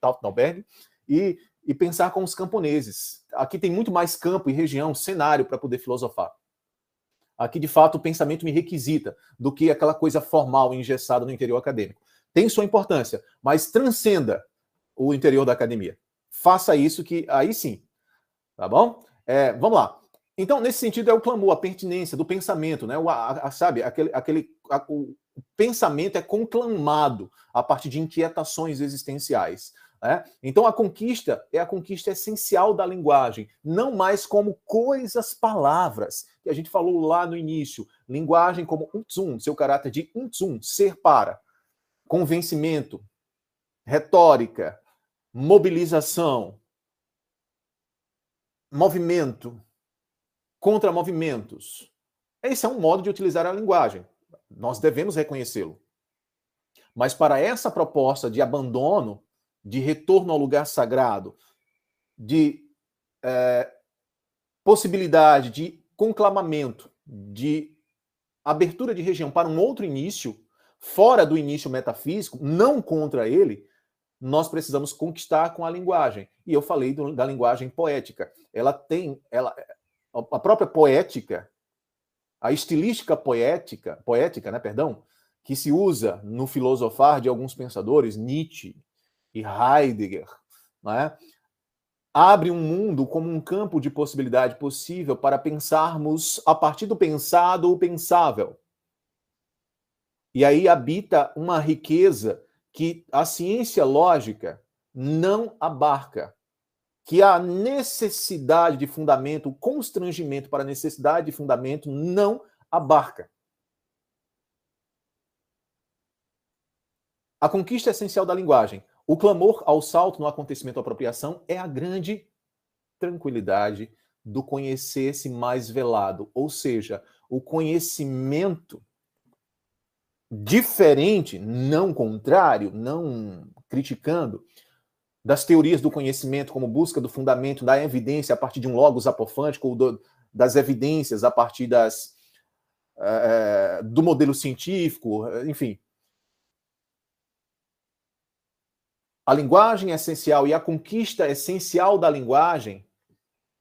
Tautenberg e, e pensar com os camponeses. Aqui tem muito mais campo e região, cenário para poder filosofar. Aqui, de fato, o pensamento me requisita do que aquela coisa formal engessada no interior acadêmico. Tem sua importância, mas transcenda o interior da academia. Faça isso que aí sim. Tá bom? É, vamos lá. Então, nesse sentido, é o clamor, a pertinência do pensamento, né? O, a, a, sabe, aquele, aquele, a, o pensamento é conclamado a partir de inquietações existenciais. Né? Então, a conquista é a conquista essencial da linguagem, não mais como coisas, palavras, que a gente falou lá no início. Linguagem como unzum, seu caráter de unzum, ser para, convencimento, retórica, mobilização, movimento, contra movimentos. Esse é um modo de utilizar a linguagem. Nós devemos reconhecê-lo. Mas para essa proposta de abandono de retorno ao lugar sagrado, de é, possibilidade de conclamamento, de abertura de região para um outro início, fora do início metafísico, não contra ele, nós precisamos conquistar com a linguagem. E eu falei do, da linguagem poética. Ela tem, ela, a própria poética, a estilística poética, poética, né, perdão, que se usa no filosofar de alguns pensadores, Nietzsche, e Heidegger, né, abre um mundo como um campo de possibilidade possível para pensarmos a partir do pensado o pensável. E aí habita uma riqueza que a ciência lógica não abarca, que a necessidade de fundamento, o constrangimento para a necessidade de fundamento não abarca. A conquista essencial da linguagem. O clamor ao salto no acontecimento apropriação é a grande tranquilidade do conhecer-se mais velado, ou seja, o conhecimento diferente, não contrário, não criticando, das teorias do conhecimento como busca do fundamento da evidência a partir de um logos apofântico, ou do, das evidências a partir das, é, do modelo científico, enfim, A linguagem é essencial e a conquista essencial da linguagem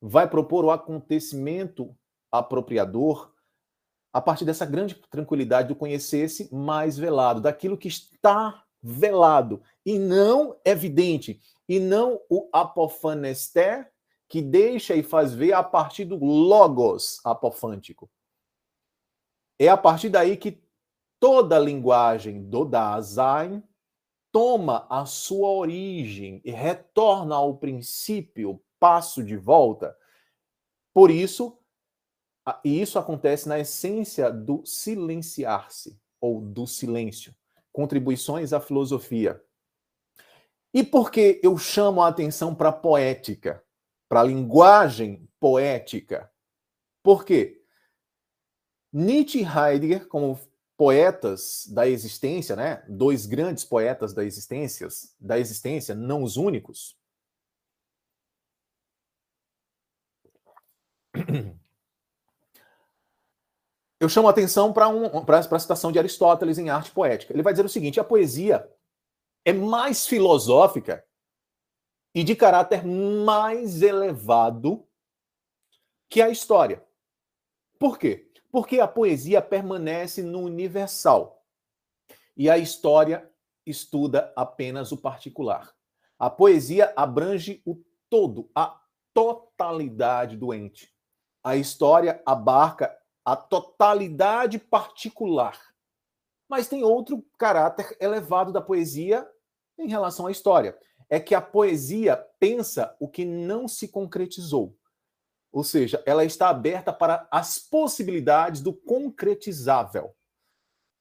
vai propor o acontecimento apropriador a partir dessa grande tranquilidade do conhecer-se mais velado, daquilo que está velado e não evidente, e não o apofanesté que deixa e faz ver a partir do logos apofântico. É a partir daí que toda a linguagem do Dasein toma a sua origem e retorna ao princípio, passo de volta. Por isso, e isso acontece na essência do silenciar-se ou do silêncio. Contribuições à filosofia. E por que eu chamo a atenção para a poética, para a linguagem poética? Por quê? Nietzsche e Heidegger, como poetas da existência, né? Dois grandes poetas da existência, da existência, não os únicos. eu chamo a atenção para um, a citação de Aristóteles em Arte Poética. Ele vai dizer o seguinte: a poesia é mais filosófica e de caráter mais elevado que a história. Por quê? Porque a poesia permanece no universal e a história estuda apenas o particular. A poesia abrange o todo, a totalidade do ente. A história abarca a totalidade particular. Mas tem outro caráter elevado da poesia em relação à história. É que a poesia pensa o que não se concretizou. Ou seja, ela está aberta para as possibilidades do concretizável,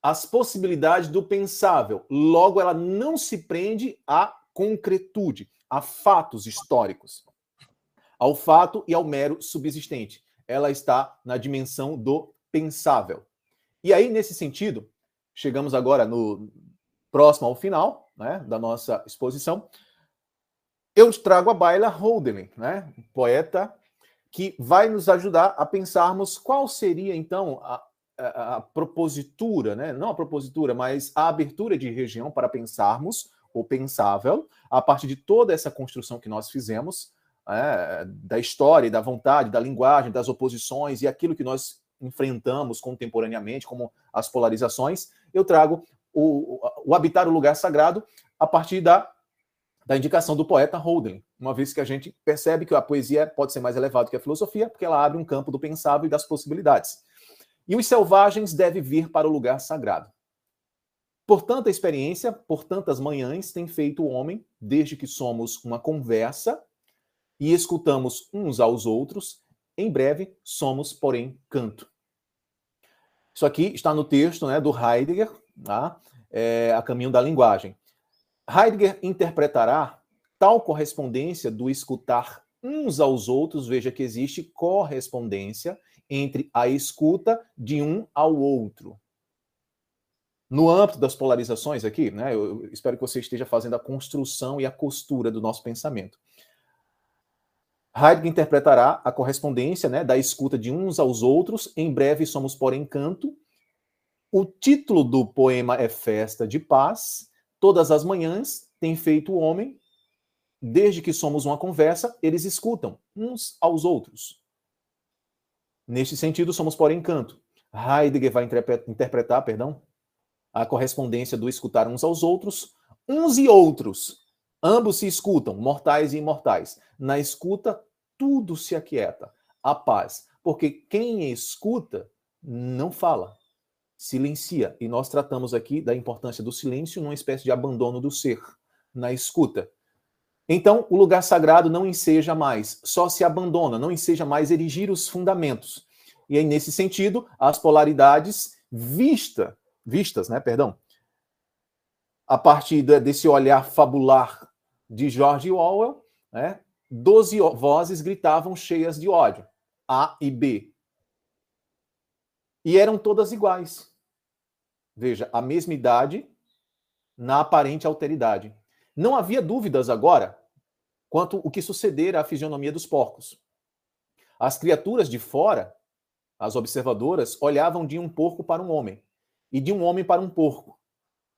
as possibilidades do pensável. Logo, ela não se prende à concretude, a fatos históricos, ao fato e ao mero subsistente. Ela está na dimensão do pensável. E aí, nesse sentido, chegamos agora no próximo ao final né, da nossa exposição. Eu trago a baila Holden, né, poeta que vai nos ajudar a pensarmos qual seria, então, a, a, a, propositura, né? não a propositura, mas a abertura de região para pensarmos o pensável a partir de toda essa construção que nós fizemos, é, da história, da vontade, da linguagem, das oposições e aquilo que nós enfrentamos contemporaneamente, como as polarizações, eu trago o, o habitar o lugar sagrado a partir da da indicação do poeta Holden, uma vez que a gente percebe que a poesia pode ser mais elevada que a filosofia, porque ela abre um campo do pensável e das possibilidades. E os selvagens devem vir para o lugar sagrado. Por tanta experiência, por tantas manhãs, tem feito o homem, desde que somos uma conversa e escutamos uns aos outros, em breve somos, porém, canto. Isso aqui está no texto né, do Heidegger, tá? é, a caminho da linguagem. Heidegger interpretará tal correspondência do escutar uns aos outros, veja que existe correspondência entre a escuta de um ao outro. No âmbito das polarizações aqui, né, eu espero que você esteja fazendo a construção e a costura do nosso pensamento. Heidegger interpretará a correspondência né, da escuta de uns aos outros, em breve somos por encanto. O título do poema é Festa de Paz, Todas as manhãs tem feito o homem, desde que somos uma conversa, eles escutam uns aos outros. Neste sentido, somos por encanto. Heidegger vai interpretar, perdão, a correspondência do escutar uns aos outros, uns e outros. Ambos se escutam, mortais e imortais. Na escuta, tudo se aquieta. A paz. Porque quem escuta não fala silencia. E nós tratamos aqui da importância do silêncio numa espécie de abandono do ser, na escuta. Então, o lugar sagrado não enseja mais, só se abandona, não enseja mais erigir os fundamentos. E aí, nesse sentido, as polaridades vista, vistas, né, perdão, a partir desse olhar fabular de George Orwell, né, doze vozes gritavam cheias de ódio, A e B. E eram todas iguais. Veja, a mesma idade na aparente alteridade. Não havia dúvidas agora quanto o que sucedera à fisionomia dos porcos. As criaturas de fora, as observadoras, olhavam de um porco para um homem e de um homem para um porco,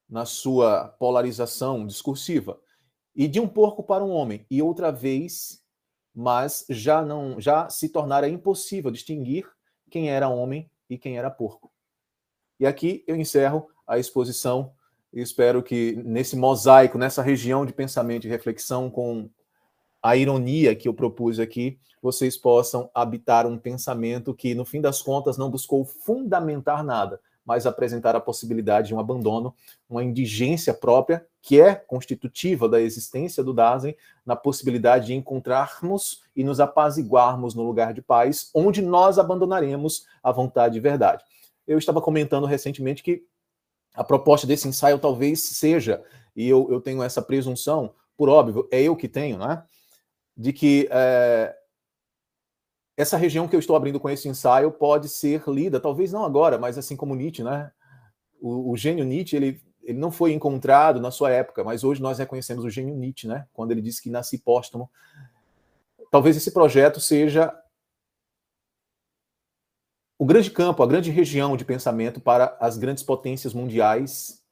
na sua polarização discursiva, e de um porco para um homem e outra vez, mas já não já se tornara impossível distinguir quem era homem e quem era porco. E aqui eu encerro a exposição e espero que nesse mosaico, nessa região de pensamento e reflexão, com a ironia que eu propus aqui, vocês possam habitar um pensamento que, no fim das contas, não buscou fundamentar nada, mas apresentar a possibilidade de um abandono, uma indigência própria, que é constitutiva da existência do Dasein, na possibilidade de encontrarmos e nos apaziguarmos no lugar de paz, onde nós abandonaremos a vontade de verdade eu estava comentando recentemente que a proposta desse ensaio talvez seja, e eu, eu tenho essa presunção, por óbvio, é eu que tenho, né? De que é, essa região que eu estou abrindo com esse ensaio pode ser lida, talvez não agora, mas assim como Nietzsche, né? O, o gênio Nietzsche, ele, ele não foi encontrado na sua época, mas hoje nós reconhecemos o gênio Nietzsche, né? Quando ele disse que nasci póstumo. Talvez esse projeto seja o grande campo, a grande região de pensamento para as grandes potências mundiais,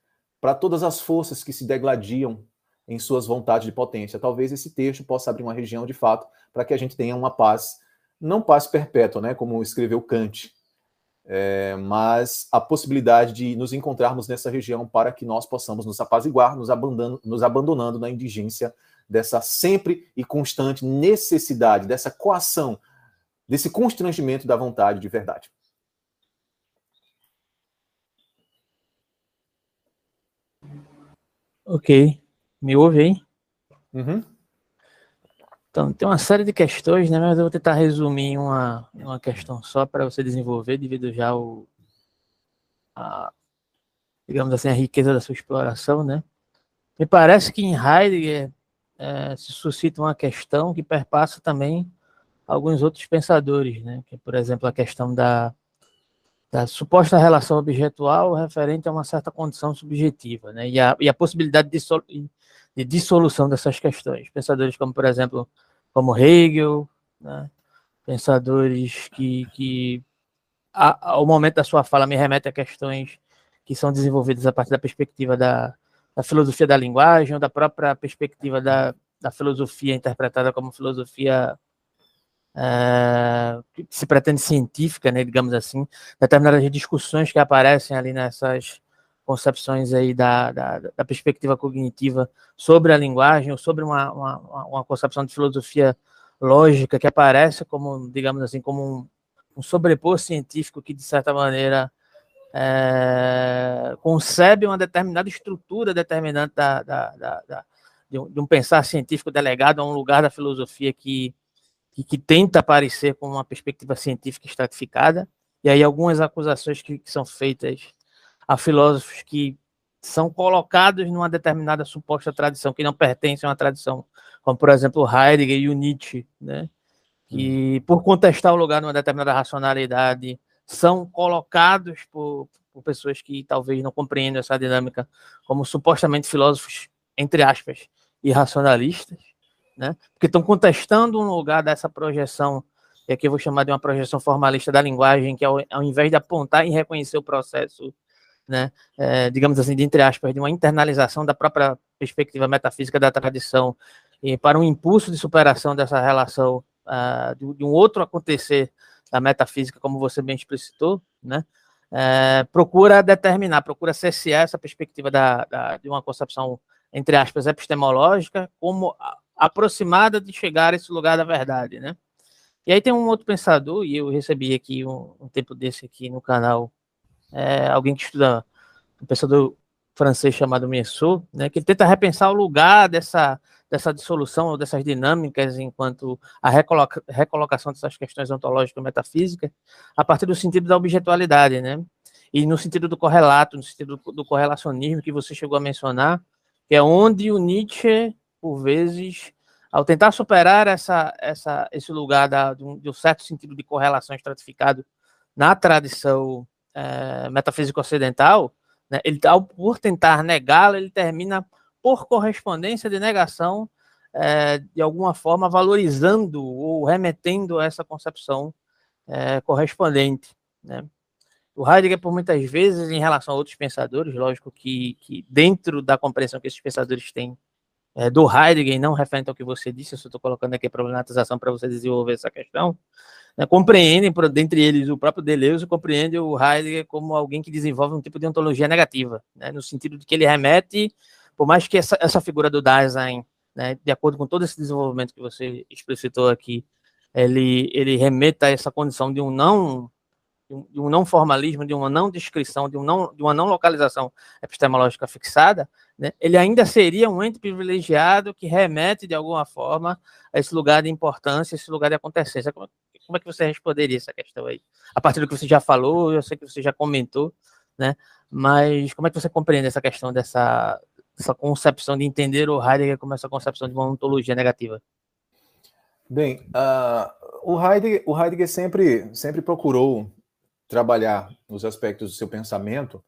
para todas as forças que se degladiam em suas vontades de potência. Talvez esse texto possa abrir uma região de fato para que a gente tenha uma paz, não paz perpétua, né, como escreveu Kant, é, mas a possibilidade de nos encontrarmos nessa região para que nós possamos nos apaziguar, nos abandonando, nos abandonando na indigência dessa sempre e constante necessidade, dessa coação, desse constrangimento da vontade de verdade. Ok. Me ouve aí? Uhum. Então, tem uma série de questões, né? Mas eu vou tentar resumir uma, uma questão só para você desenvolver, devido já ao, a, digamos assim, a riqueza da sua exploração, né? Me parece que em Heidegger é, se suscita uma questão que perpassa também alguns outros pensadores, né? Que, por exemplo, a questão da, da suposta relação objetual referente a uma certa condição subjetiva, né? E a, e a possibilidade de, de dissolução dessas questões. Pensadores como, por exemplo, como Hegel, né? pensadores que, que a, ao momento da sua fala me remete a questões que são desenvolvidas a partir da perspectiva da, da filosofia da linguagem, ou da própria perspectiva da, da filosofia interpretada como filosofia uh, que se pretende científica, né, digamos assim, determinadas discussões que aparecem ali nessas concepções aí da, da, da perspectiva cognitiva sobre a linguagem, ou sobre uma, uma, uma, concepção de filosofia lógica que aparece como, digamos assim, como um, um sobrepor científico que, de certa maneira, é, concebe uma determinada estrutura determinante da, da, da, de, um, de, um, pensar científico delegado a um lugar da filosofia que, que, que, tenta aparecer com uma perspectiva científica estratificada, e aí algumas acusações que, que são feitas a filósofos que são colocados numa determinada suposta tradição, que não pertence a uma tradição, como por exemplo Heidegger e o Nietzsche, né? que por contestar o lugar numa determinada racionalidade, são colocados por, por pessoas que talvez não compreendam essa dinâmica como supostamente filósofos, entre aspas, irracionalistas, né? Porque estão contestando um lugar dessa projeção, e aqui eu vou chamar de uma projeção formalista da linguagem, que ao, ao invés de apontar e reconhecer o processo, né, é, digamos assim, de entre aspas, de uma internalização da própria perspectiva metafísica da tradição e para um impulso de superação dessa relação uh, de, de, um outro acontecer da metafísica, como você bem explicitou, né, é, procura determinar, procura cercear essa perspectiva da, da, de uma concepção, entre aspas, epistemológica, como aproximada de chegar a esse lugar da verdade, né? E aí tem um outro pensador, e eu recebi aqui um, um tempo desse aqui no canal, é, alguém que estuda, um pensador francês chamado Meissot, né, que tenta repensar o lugar dessa, dessa dissolução dessas dinâmicas enquanto a recoloca, recolocação dessas questões ontológicas metafísicas a partir do sentido da objetualidade, né? E no sentido do correlato, no sentido do, do correlacionismo que você chegou a mencionar, que é onde o Nietzsche por vezes, ao tentar superar essa, essa, esse lugar da, de, um, de um certo sentido de correlação estratificado na tradição é, metafísica ocidental, né, ele, ao, por tentar negá-la, ele termina por correspondência de negação, é, de alguma forma valorizando ou remetendo a essa concepção é, correspondente. Né? O Heidegger, por muitas vezes, em relação a outros pensadores, lógico que, que dentro da compreensão que esses pensadores têm é, do Heidegger, não referente ao que você disse, eu só estou colocando aqui a problematização para você desenvolver essa questão, né, compreendem, dentre eles, o próprio Deleuze compreende o Heidegger como alguém que desenvolve um tipo de ontologia negativa, né, no sentido de que ele remete, por mais que essa, essa figura do Dasein, né, de acordo com todo esse desenvolvimento que você explicitou aqui, ele, ele remeta a essa condição de um não de um não formalismo, de uma não descrição, de, um não, de uma não localização epistemológica fixada, né, ele ainda seria um ente privilegiado que remete, de alguma forma, a esse lugar de importância, esse lugar de acontecência. Como, como é que você responderia essa questão aí? A partir do que você já falou, eu sei que você já comentou, né, mas como é que você compreende essa questão dessa, dessa concepção de entender o Heidegger como essa concepção de uma ontologia negativa? Bem, uh, o, Heidegger, o Heidegger sempre, sempre procurou trabalhar os aspectos do seu pensamento,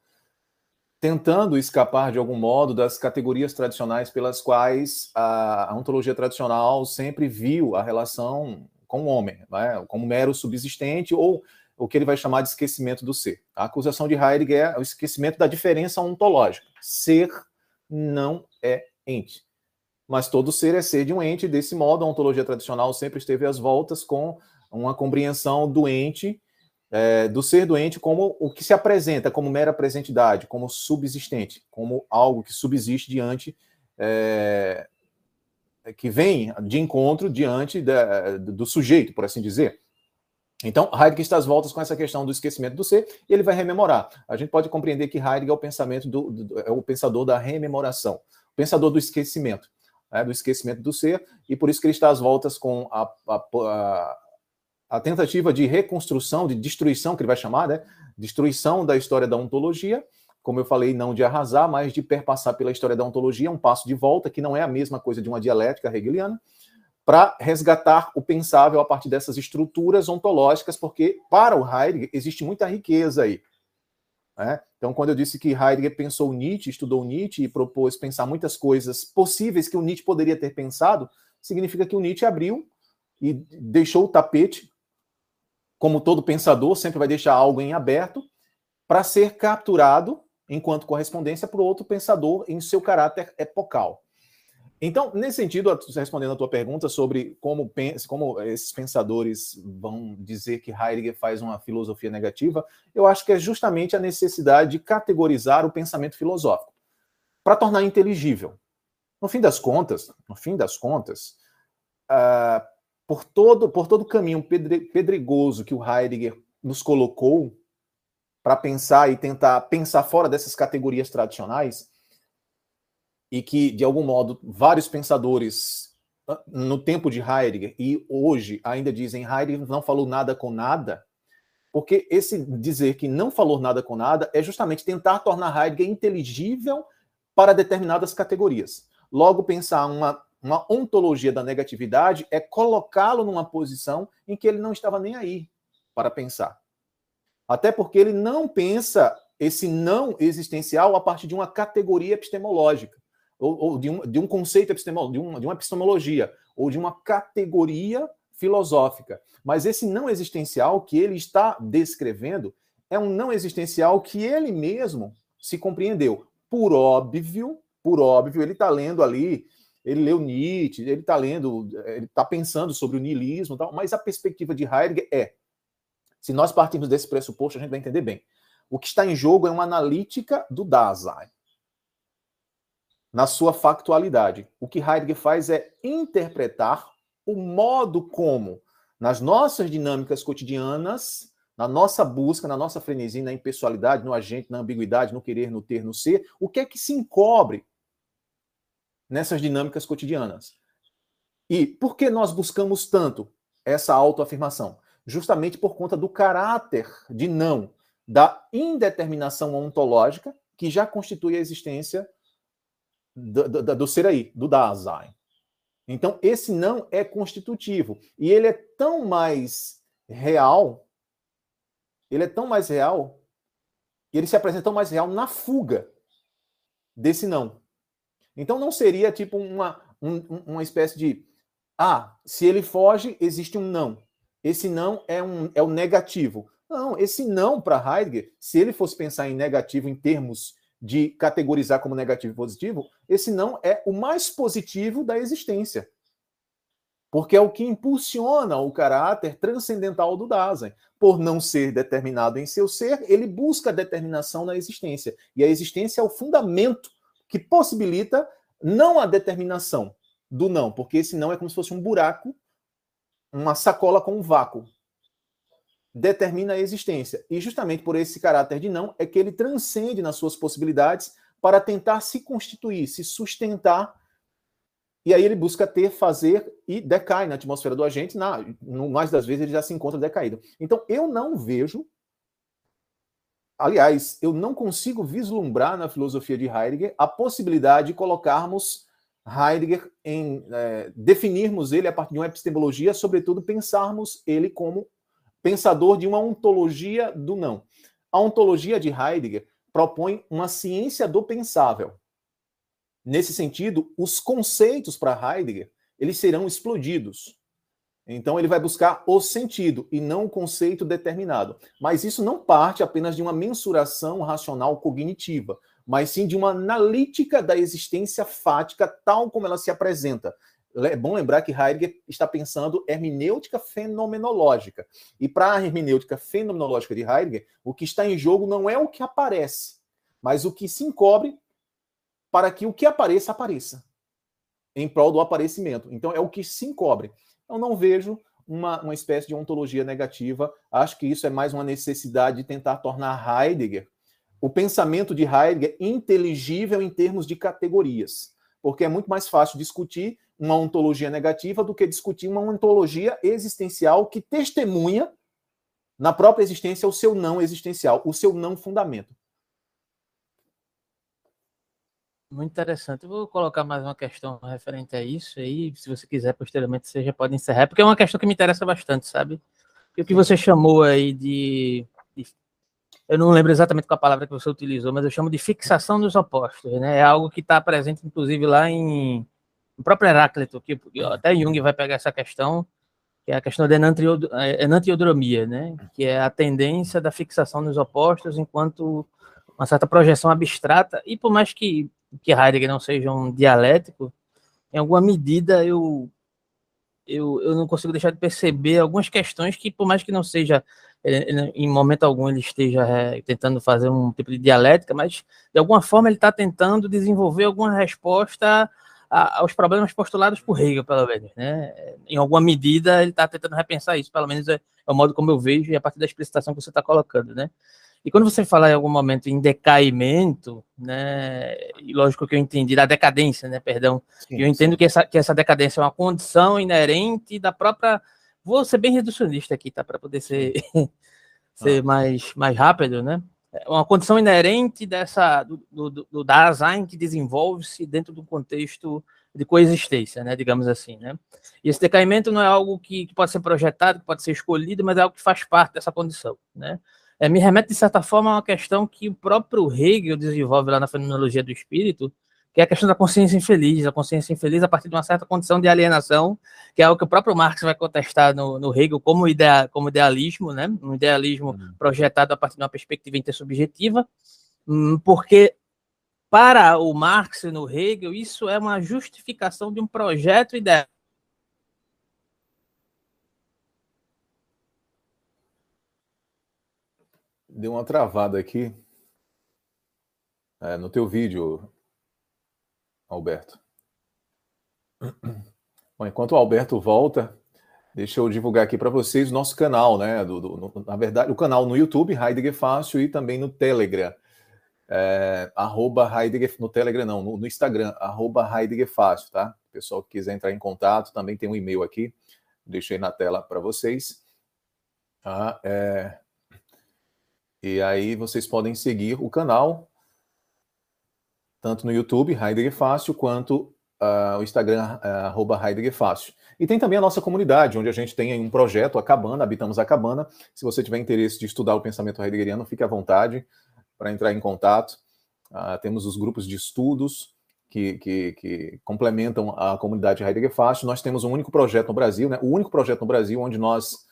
tentando escapar de algum modo das categorias tradicionais pelas quais a, a ontologia tradicional sempre viu a relação com o homem, né? como mero subsistente ou o que ele vai chamar de esquecimento do ser. A acusação de Heidegger é o esquecimento da diferença ontológica. Ser não é ente. Mas todo ser é ser de um ente. Desse modo, a ontologia tradicional sempre esteve às voltas com uma compreensão do ente, é, do ser doente como o que se apresenta como mera presentidade, como subsistente, como algo que subsiste diante, é, que vem de encontro diante da, do sujeito, por assim dizer. Então, Heidegger está às voltas com essa questão do esquecimento do ser, e ele vai rememorar. A gente pode compreender que Heidegger é o pensamento do, do é o pensador da rememoração, o pensador do esquecimento, né, do esquecimento do ser, e por isso que ele está às voltas com a, a, a, a tentativa de reconstrução, de destruição, que ele vai chamar, né? Destruição da história da ontologia, como eu falei, não de arrasar, mas de perpassar pela história da ontologia, um passo de volta, que não é a mesma coisa de uma dialética hegeliana, para resgatar o pensável a partir dessas estruturas ontológicas, porque para o Heidegger existe muita riqueza aí. Né? Então, quando eu disse que Heidegger pensou Nietzsche, estudou Nietzsche e propôs pensar muitas coisas possíveis que o Nietzsche poderia ter pensado, significa que o Nietzsche abriu e deixou o tapete, como todo pensador, sempre vai deixar algo em aberto, para ser capturado enquanto correspondência para outro pensador em seu caráter epocal. Então, nesse sentido, respondendo a tua pergunta sobre como, como esses pensadores vão dizer que Heidegger faz uma filosofia negativa, eu acho que é justamente a necessidade de categorizar o pensamento filosófico para tornar inteligível. No fim das contas, no fim das contas, uh, por todo por todo o caminho pedregoso que o Heidegger nos colocou para pensar e tentar pensar fora dessas categorias tradicionais, e que, de algum modo, vários pensadores ah, no tempo de Heidegger e hoje ainda dizem Heidegger não falou nada com nada, porque esse dizer que não falou nada com nada é justamente tentar tornar Heidegger inteligível para determinadas categorias. Logo, pensar uma, uma ontologia da negatividade é colocá-lo numa posição em que ele não estava nem aí para pensar. Até porque ele não pensa esse não existencial a partir de uma categoria epistemológica ou, ou de, um, de um conceito epistemológico, de uma, de uma epistemologia, ou de uma categoria filosófica. Mas esse não existencial que ele está descrevendo é um não existencial que ele mesmo se compreendeu. Por óbvio, por óbvio, ele está lendo ali, ele leu Nietzsche, ele está lendo, ele está pensando sobre o niilismo, tal, mas a perspectiva de Heidegger é, se nós partirmos desse pressuposto, a gente vai entender bem. O que está em jogo é uma analítica do Dasein na sua factualidade. O que Heidegger faz é interpretar o modo como, nas nossas dinâmicas cotidianas, na nossa busca, na nossa frenesia, na impessoalidade, no agente, na ambiguidade, no querer, no ter, no ser, o que é que se encobre nessas dinâmicas cotidianas. E por que nós buscamos tanto essa autoafirmação? Justamente por conta do caráter de não, da indeterminação ontológica que já constitui a existência do, do, do ser aí, do Dasein. Então, esse não é constitutivo. E ele é tão mais real, ele é tão mais real, ele se apresenta tão mais real na fuga desse não. Então, não seria tipo uma, um, uma espécie de. Ah, se ele foge, existe um não. Esse não é, um, é o negativo. Não, esse não para Heidegger, se ele fosse pensar em negativo em termos de categorizar como negativo e positivo, esse não é o mais positivo da existência. Porque é o que impulsiona o caráter transcendental do Dasein. Por não ser determinado em seu ser, ele busca a determinação na existência. E a existência é o fundamento que possibilita não a determinação do não, porque esse não é como se fosse um buraco, uma sacola com um vácuo determina a existência. E justamente por esse caráter de não é que ele transcende nas suas possibilidades para tentar se constituir, se sustentar. E aí ele busca ter, fazer e decai na atmosfera do agente. Na, no mais das vezes ele já se encontra decaído. Então eu não vejo. Aliás, eu não consigo vislumbrar na filosofia de Heidegger a possibilidade de colocarmos Heidegger em é, definirmos ele a partir de uma epistemologia, sobretudo pensarmos ele como pensador de uma ontologia do não. A ontologia de Heidegger propõe uma ciência do pensável. Nesse sentido, os conceitos para Heidegger, eles serão explodidos. Então ele vai buscar o sentido e não o conceito determinado. Mas isso não parte apenas de uma mensuração racional cognitiva, mas sim de uma analítica da existência fática tal como ela se apresenta. É bom lembrar que Heidegger está pensando hermenêutica fenomenológica. E para a hermenêutica fenomenológica de Heidegger, o que está em jogo não é o que aparece, mas o que se encobre para que o que apareça, apareça. Em prol do aparecimento. Então, é o que se encobre. Eu não vejo uma, uma espécie de ontologia negativa. Acho que isso é mais uma necessidade de tentar tornar Heidegger, o pensamento de Heidegger, inteligível em termos de categorias. Porque é muito mais fácil discutir uma ontologia negativa do que discutir uma ontologia existencial que testemunha na própria existência o seu não existencial, o seu não fundamento. Muito interessante. Eu vou colocar mais uma questão referente a isso aí, se você quiser posteriormente você já pode encerrar, porque é uma questão que me interessa bastante, sabe? o que você chamou aí de, de, eu não lembro exatamente qual a palavra que você utilizou, mas eu chamo de fixação dos opostos, né? É algo que está presente inclusive lá em no próprio Heráclito, que até Jung vai pegar essa questão, que é a questão da enantiodromia, né? Que é a tendência da fixação nos opostos enquanto uma certa projeção abstrata, e por mais que que Heidegger não seja um dialético, em alguma medida eu, eu, eu não consigo deixar de perceber algumas questões que, por mais que não seja, em momento algum ele esteja é, tentando fazer um tipo de dialética, mas de alguma forma ele está tentando desenvolver alguma resposta aos problemas postulados por Hegel, pelo menos. Né? Em alguma medida ele está tentando repensar isso, pelo menos é, é o modo como eu vejo e a partir da explicitação que você está colocando. Né? E quando você fala em algum momento em decaimento, né, e lógico que eu entendi da decadência, né, perdão, sim, eu entendo que essa, que essa decadência é uma condição inerente da própria. Vou ser bem reducionista aqui, tá, para poder ser, ser ah. mais, mais rápido, né? É uma condição inerente dessa do, do, do Dasein que desenvolve-se dentro do contexto de coexistência, né, digamos assim, né? E esse decaimento não é algo que, que pode ser projetado, que pode ser escolhido, mas é algo que faz parte dessa condição, né? É, me remete, de certa forma, a uma questão que o próprio Hegel desenvolve lá na fenomenologia do espírito, que é a questão da consciência infeliz, a consciência infeliz a partir de uma certa condição de alienação, que é o que o próprio Marx vai contestar no, no Hegel como, idea, como idealismo, né? um idealismo uhum. projetado a partir de uma perspectiva intersubjetiva, hum, porque para o Marx e no Hegel, isso é uma justificação de um projeto ideal Deu uma travada aqui é, no teu vídeo, Alberto. Bom, enquanto o Alberto volta, deixa eu divulgar aqui para vocês o nosso canal, né? Do, do no, na verdade, o canal no YouTube, Heidegger Fácil, e também no Telegram. É, arroba Heidegger, no Telegram não, no, no, Instagram, arroba Heidegger Fácil, tá? O pessoal que quiser entrar em contato, também tem um e-mail aqui, deixei na tela para vocês. Ah, é, e aí vocês podem seguir o canal, tanto no YouTube, Heidegger Fácil, quanto uh, o Instagram, uh, Heidegger Fácil. E tem também a nossa comunidade, onde a gente tem um projeto, a Cabana, Habitamos a Cabana. Se você tiver interesse de estudar o pensamento heideggeriano, fique à vontade para entrar em contato. Uh, temos os grupos de estudos que, que, que, complementam a comunidade Heidegger Fácil. Nós temos um único projeto no Brasil, né? o único projeto no Brasil onde nós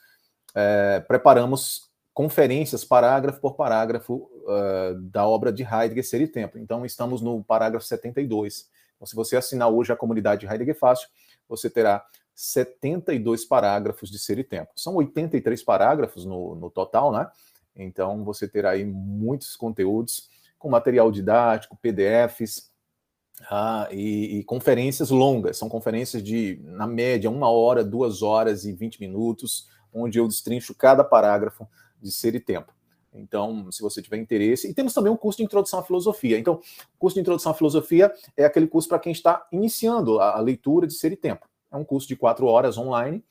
é, preparamos conferências, parágrafo por parágrafo, uh, da obra de Heidegger Ser e Tempo. Então, estamos no parágrafo 72. Então, se você assinar hoje a comunidade Heidegger Fácil, você terá 72 parágrafos de Ser e Tempo. São 83 parágrafos no, no total, né? Então, você terá aí muitos conteúdos com material didático, PDFs, ah, e, e, conferências longas. São conferências de, na média, uma hora, duas horas e 20 minutos, onde eu destrincho cada parágrafo de ser e tempo. Então, se você tiver interesse, e temos também um curso de introdução à filosofia. Então, o curso de introdução à filosofia é aquele curso para quem está iniciando a, leitura de ser e tempo. É um curso de quatro horas online.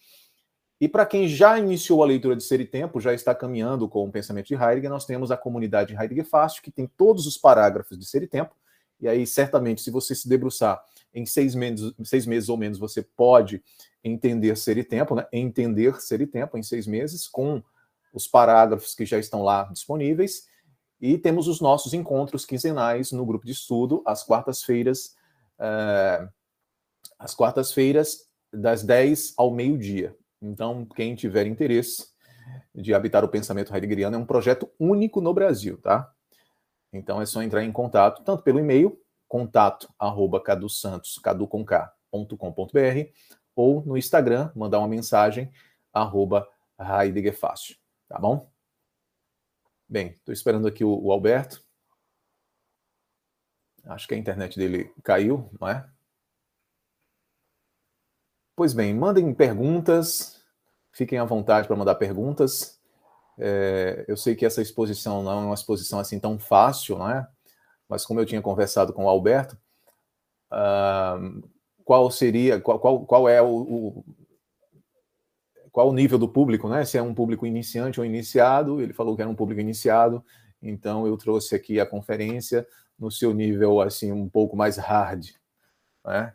E para quem já iniciou a leitura de Ser e Tempo, já está caminhando com o pensamento de Heidegger, nós temos a comunidade Heidegger Fácil, que tem todos os parágrafos de Ser e Tempo. E aí, certamente, se você se debruçar em seis meses, seis meses ou menos, você pode entender Ser e Tempo, né? Entender Ser e Tempo em seis meses, com os parágrafos que já estão lá disponíveis. E temos os nossos encontros quinzenais no grupo de estudo, às quartas-feiras, uh, às quartas-feiras, das 10 ao meio-dia. Então, quem tiver interesse de habitar o pensamento heideggeriano é um projeto único no Brasil, tá? Então é só entrar em contato, tanto pelo e-mail, contato arroba cadusantos, ou no Instagram, mandar uma mensagem, arroba Heideggerfácil, tá bom? Bem, estou esperando aqui o, o Alberto. Acho que a internet dele caiu, não é? Pois bem, mandem perguntas, fiquem à vontade para mandar perguntas. É, eu sei que essa exposição não é uma exposição assim tão fácil, não é? Mas como eu tinha conversado com o Alberto, uh, qual seria, qual, qual, qual é o, o, qual o nível do público, né? Se é um público iniciante ou iniciado, ele falou que era um público iniciado, então eu trouxe aqui a conferência no seu nível assim um pouco mais hard, né?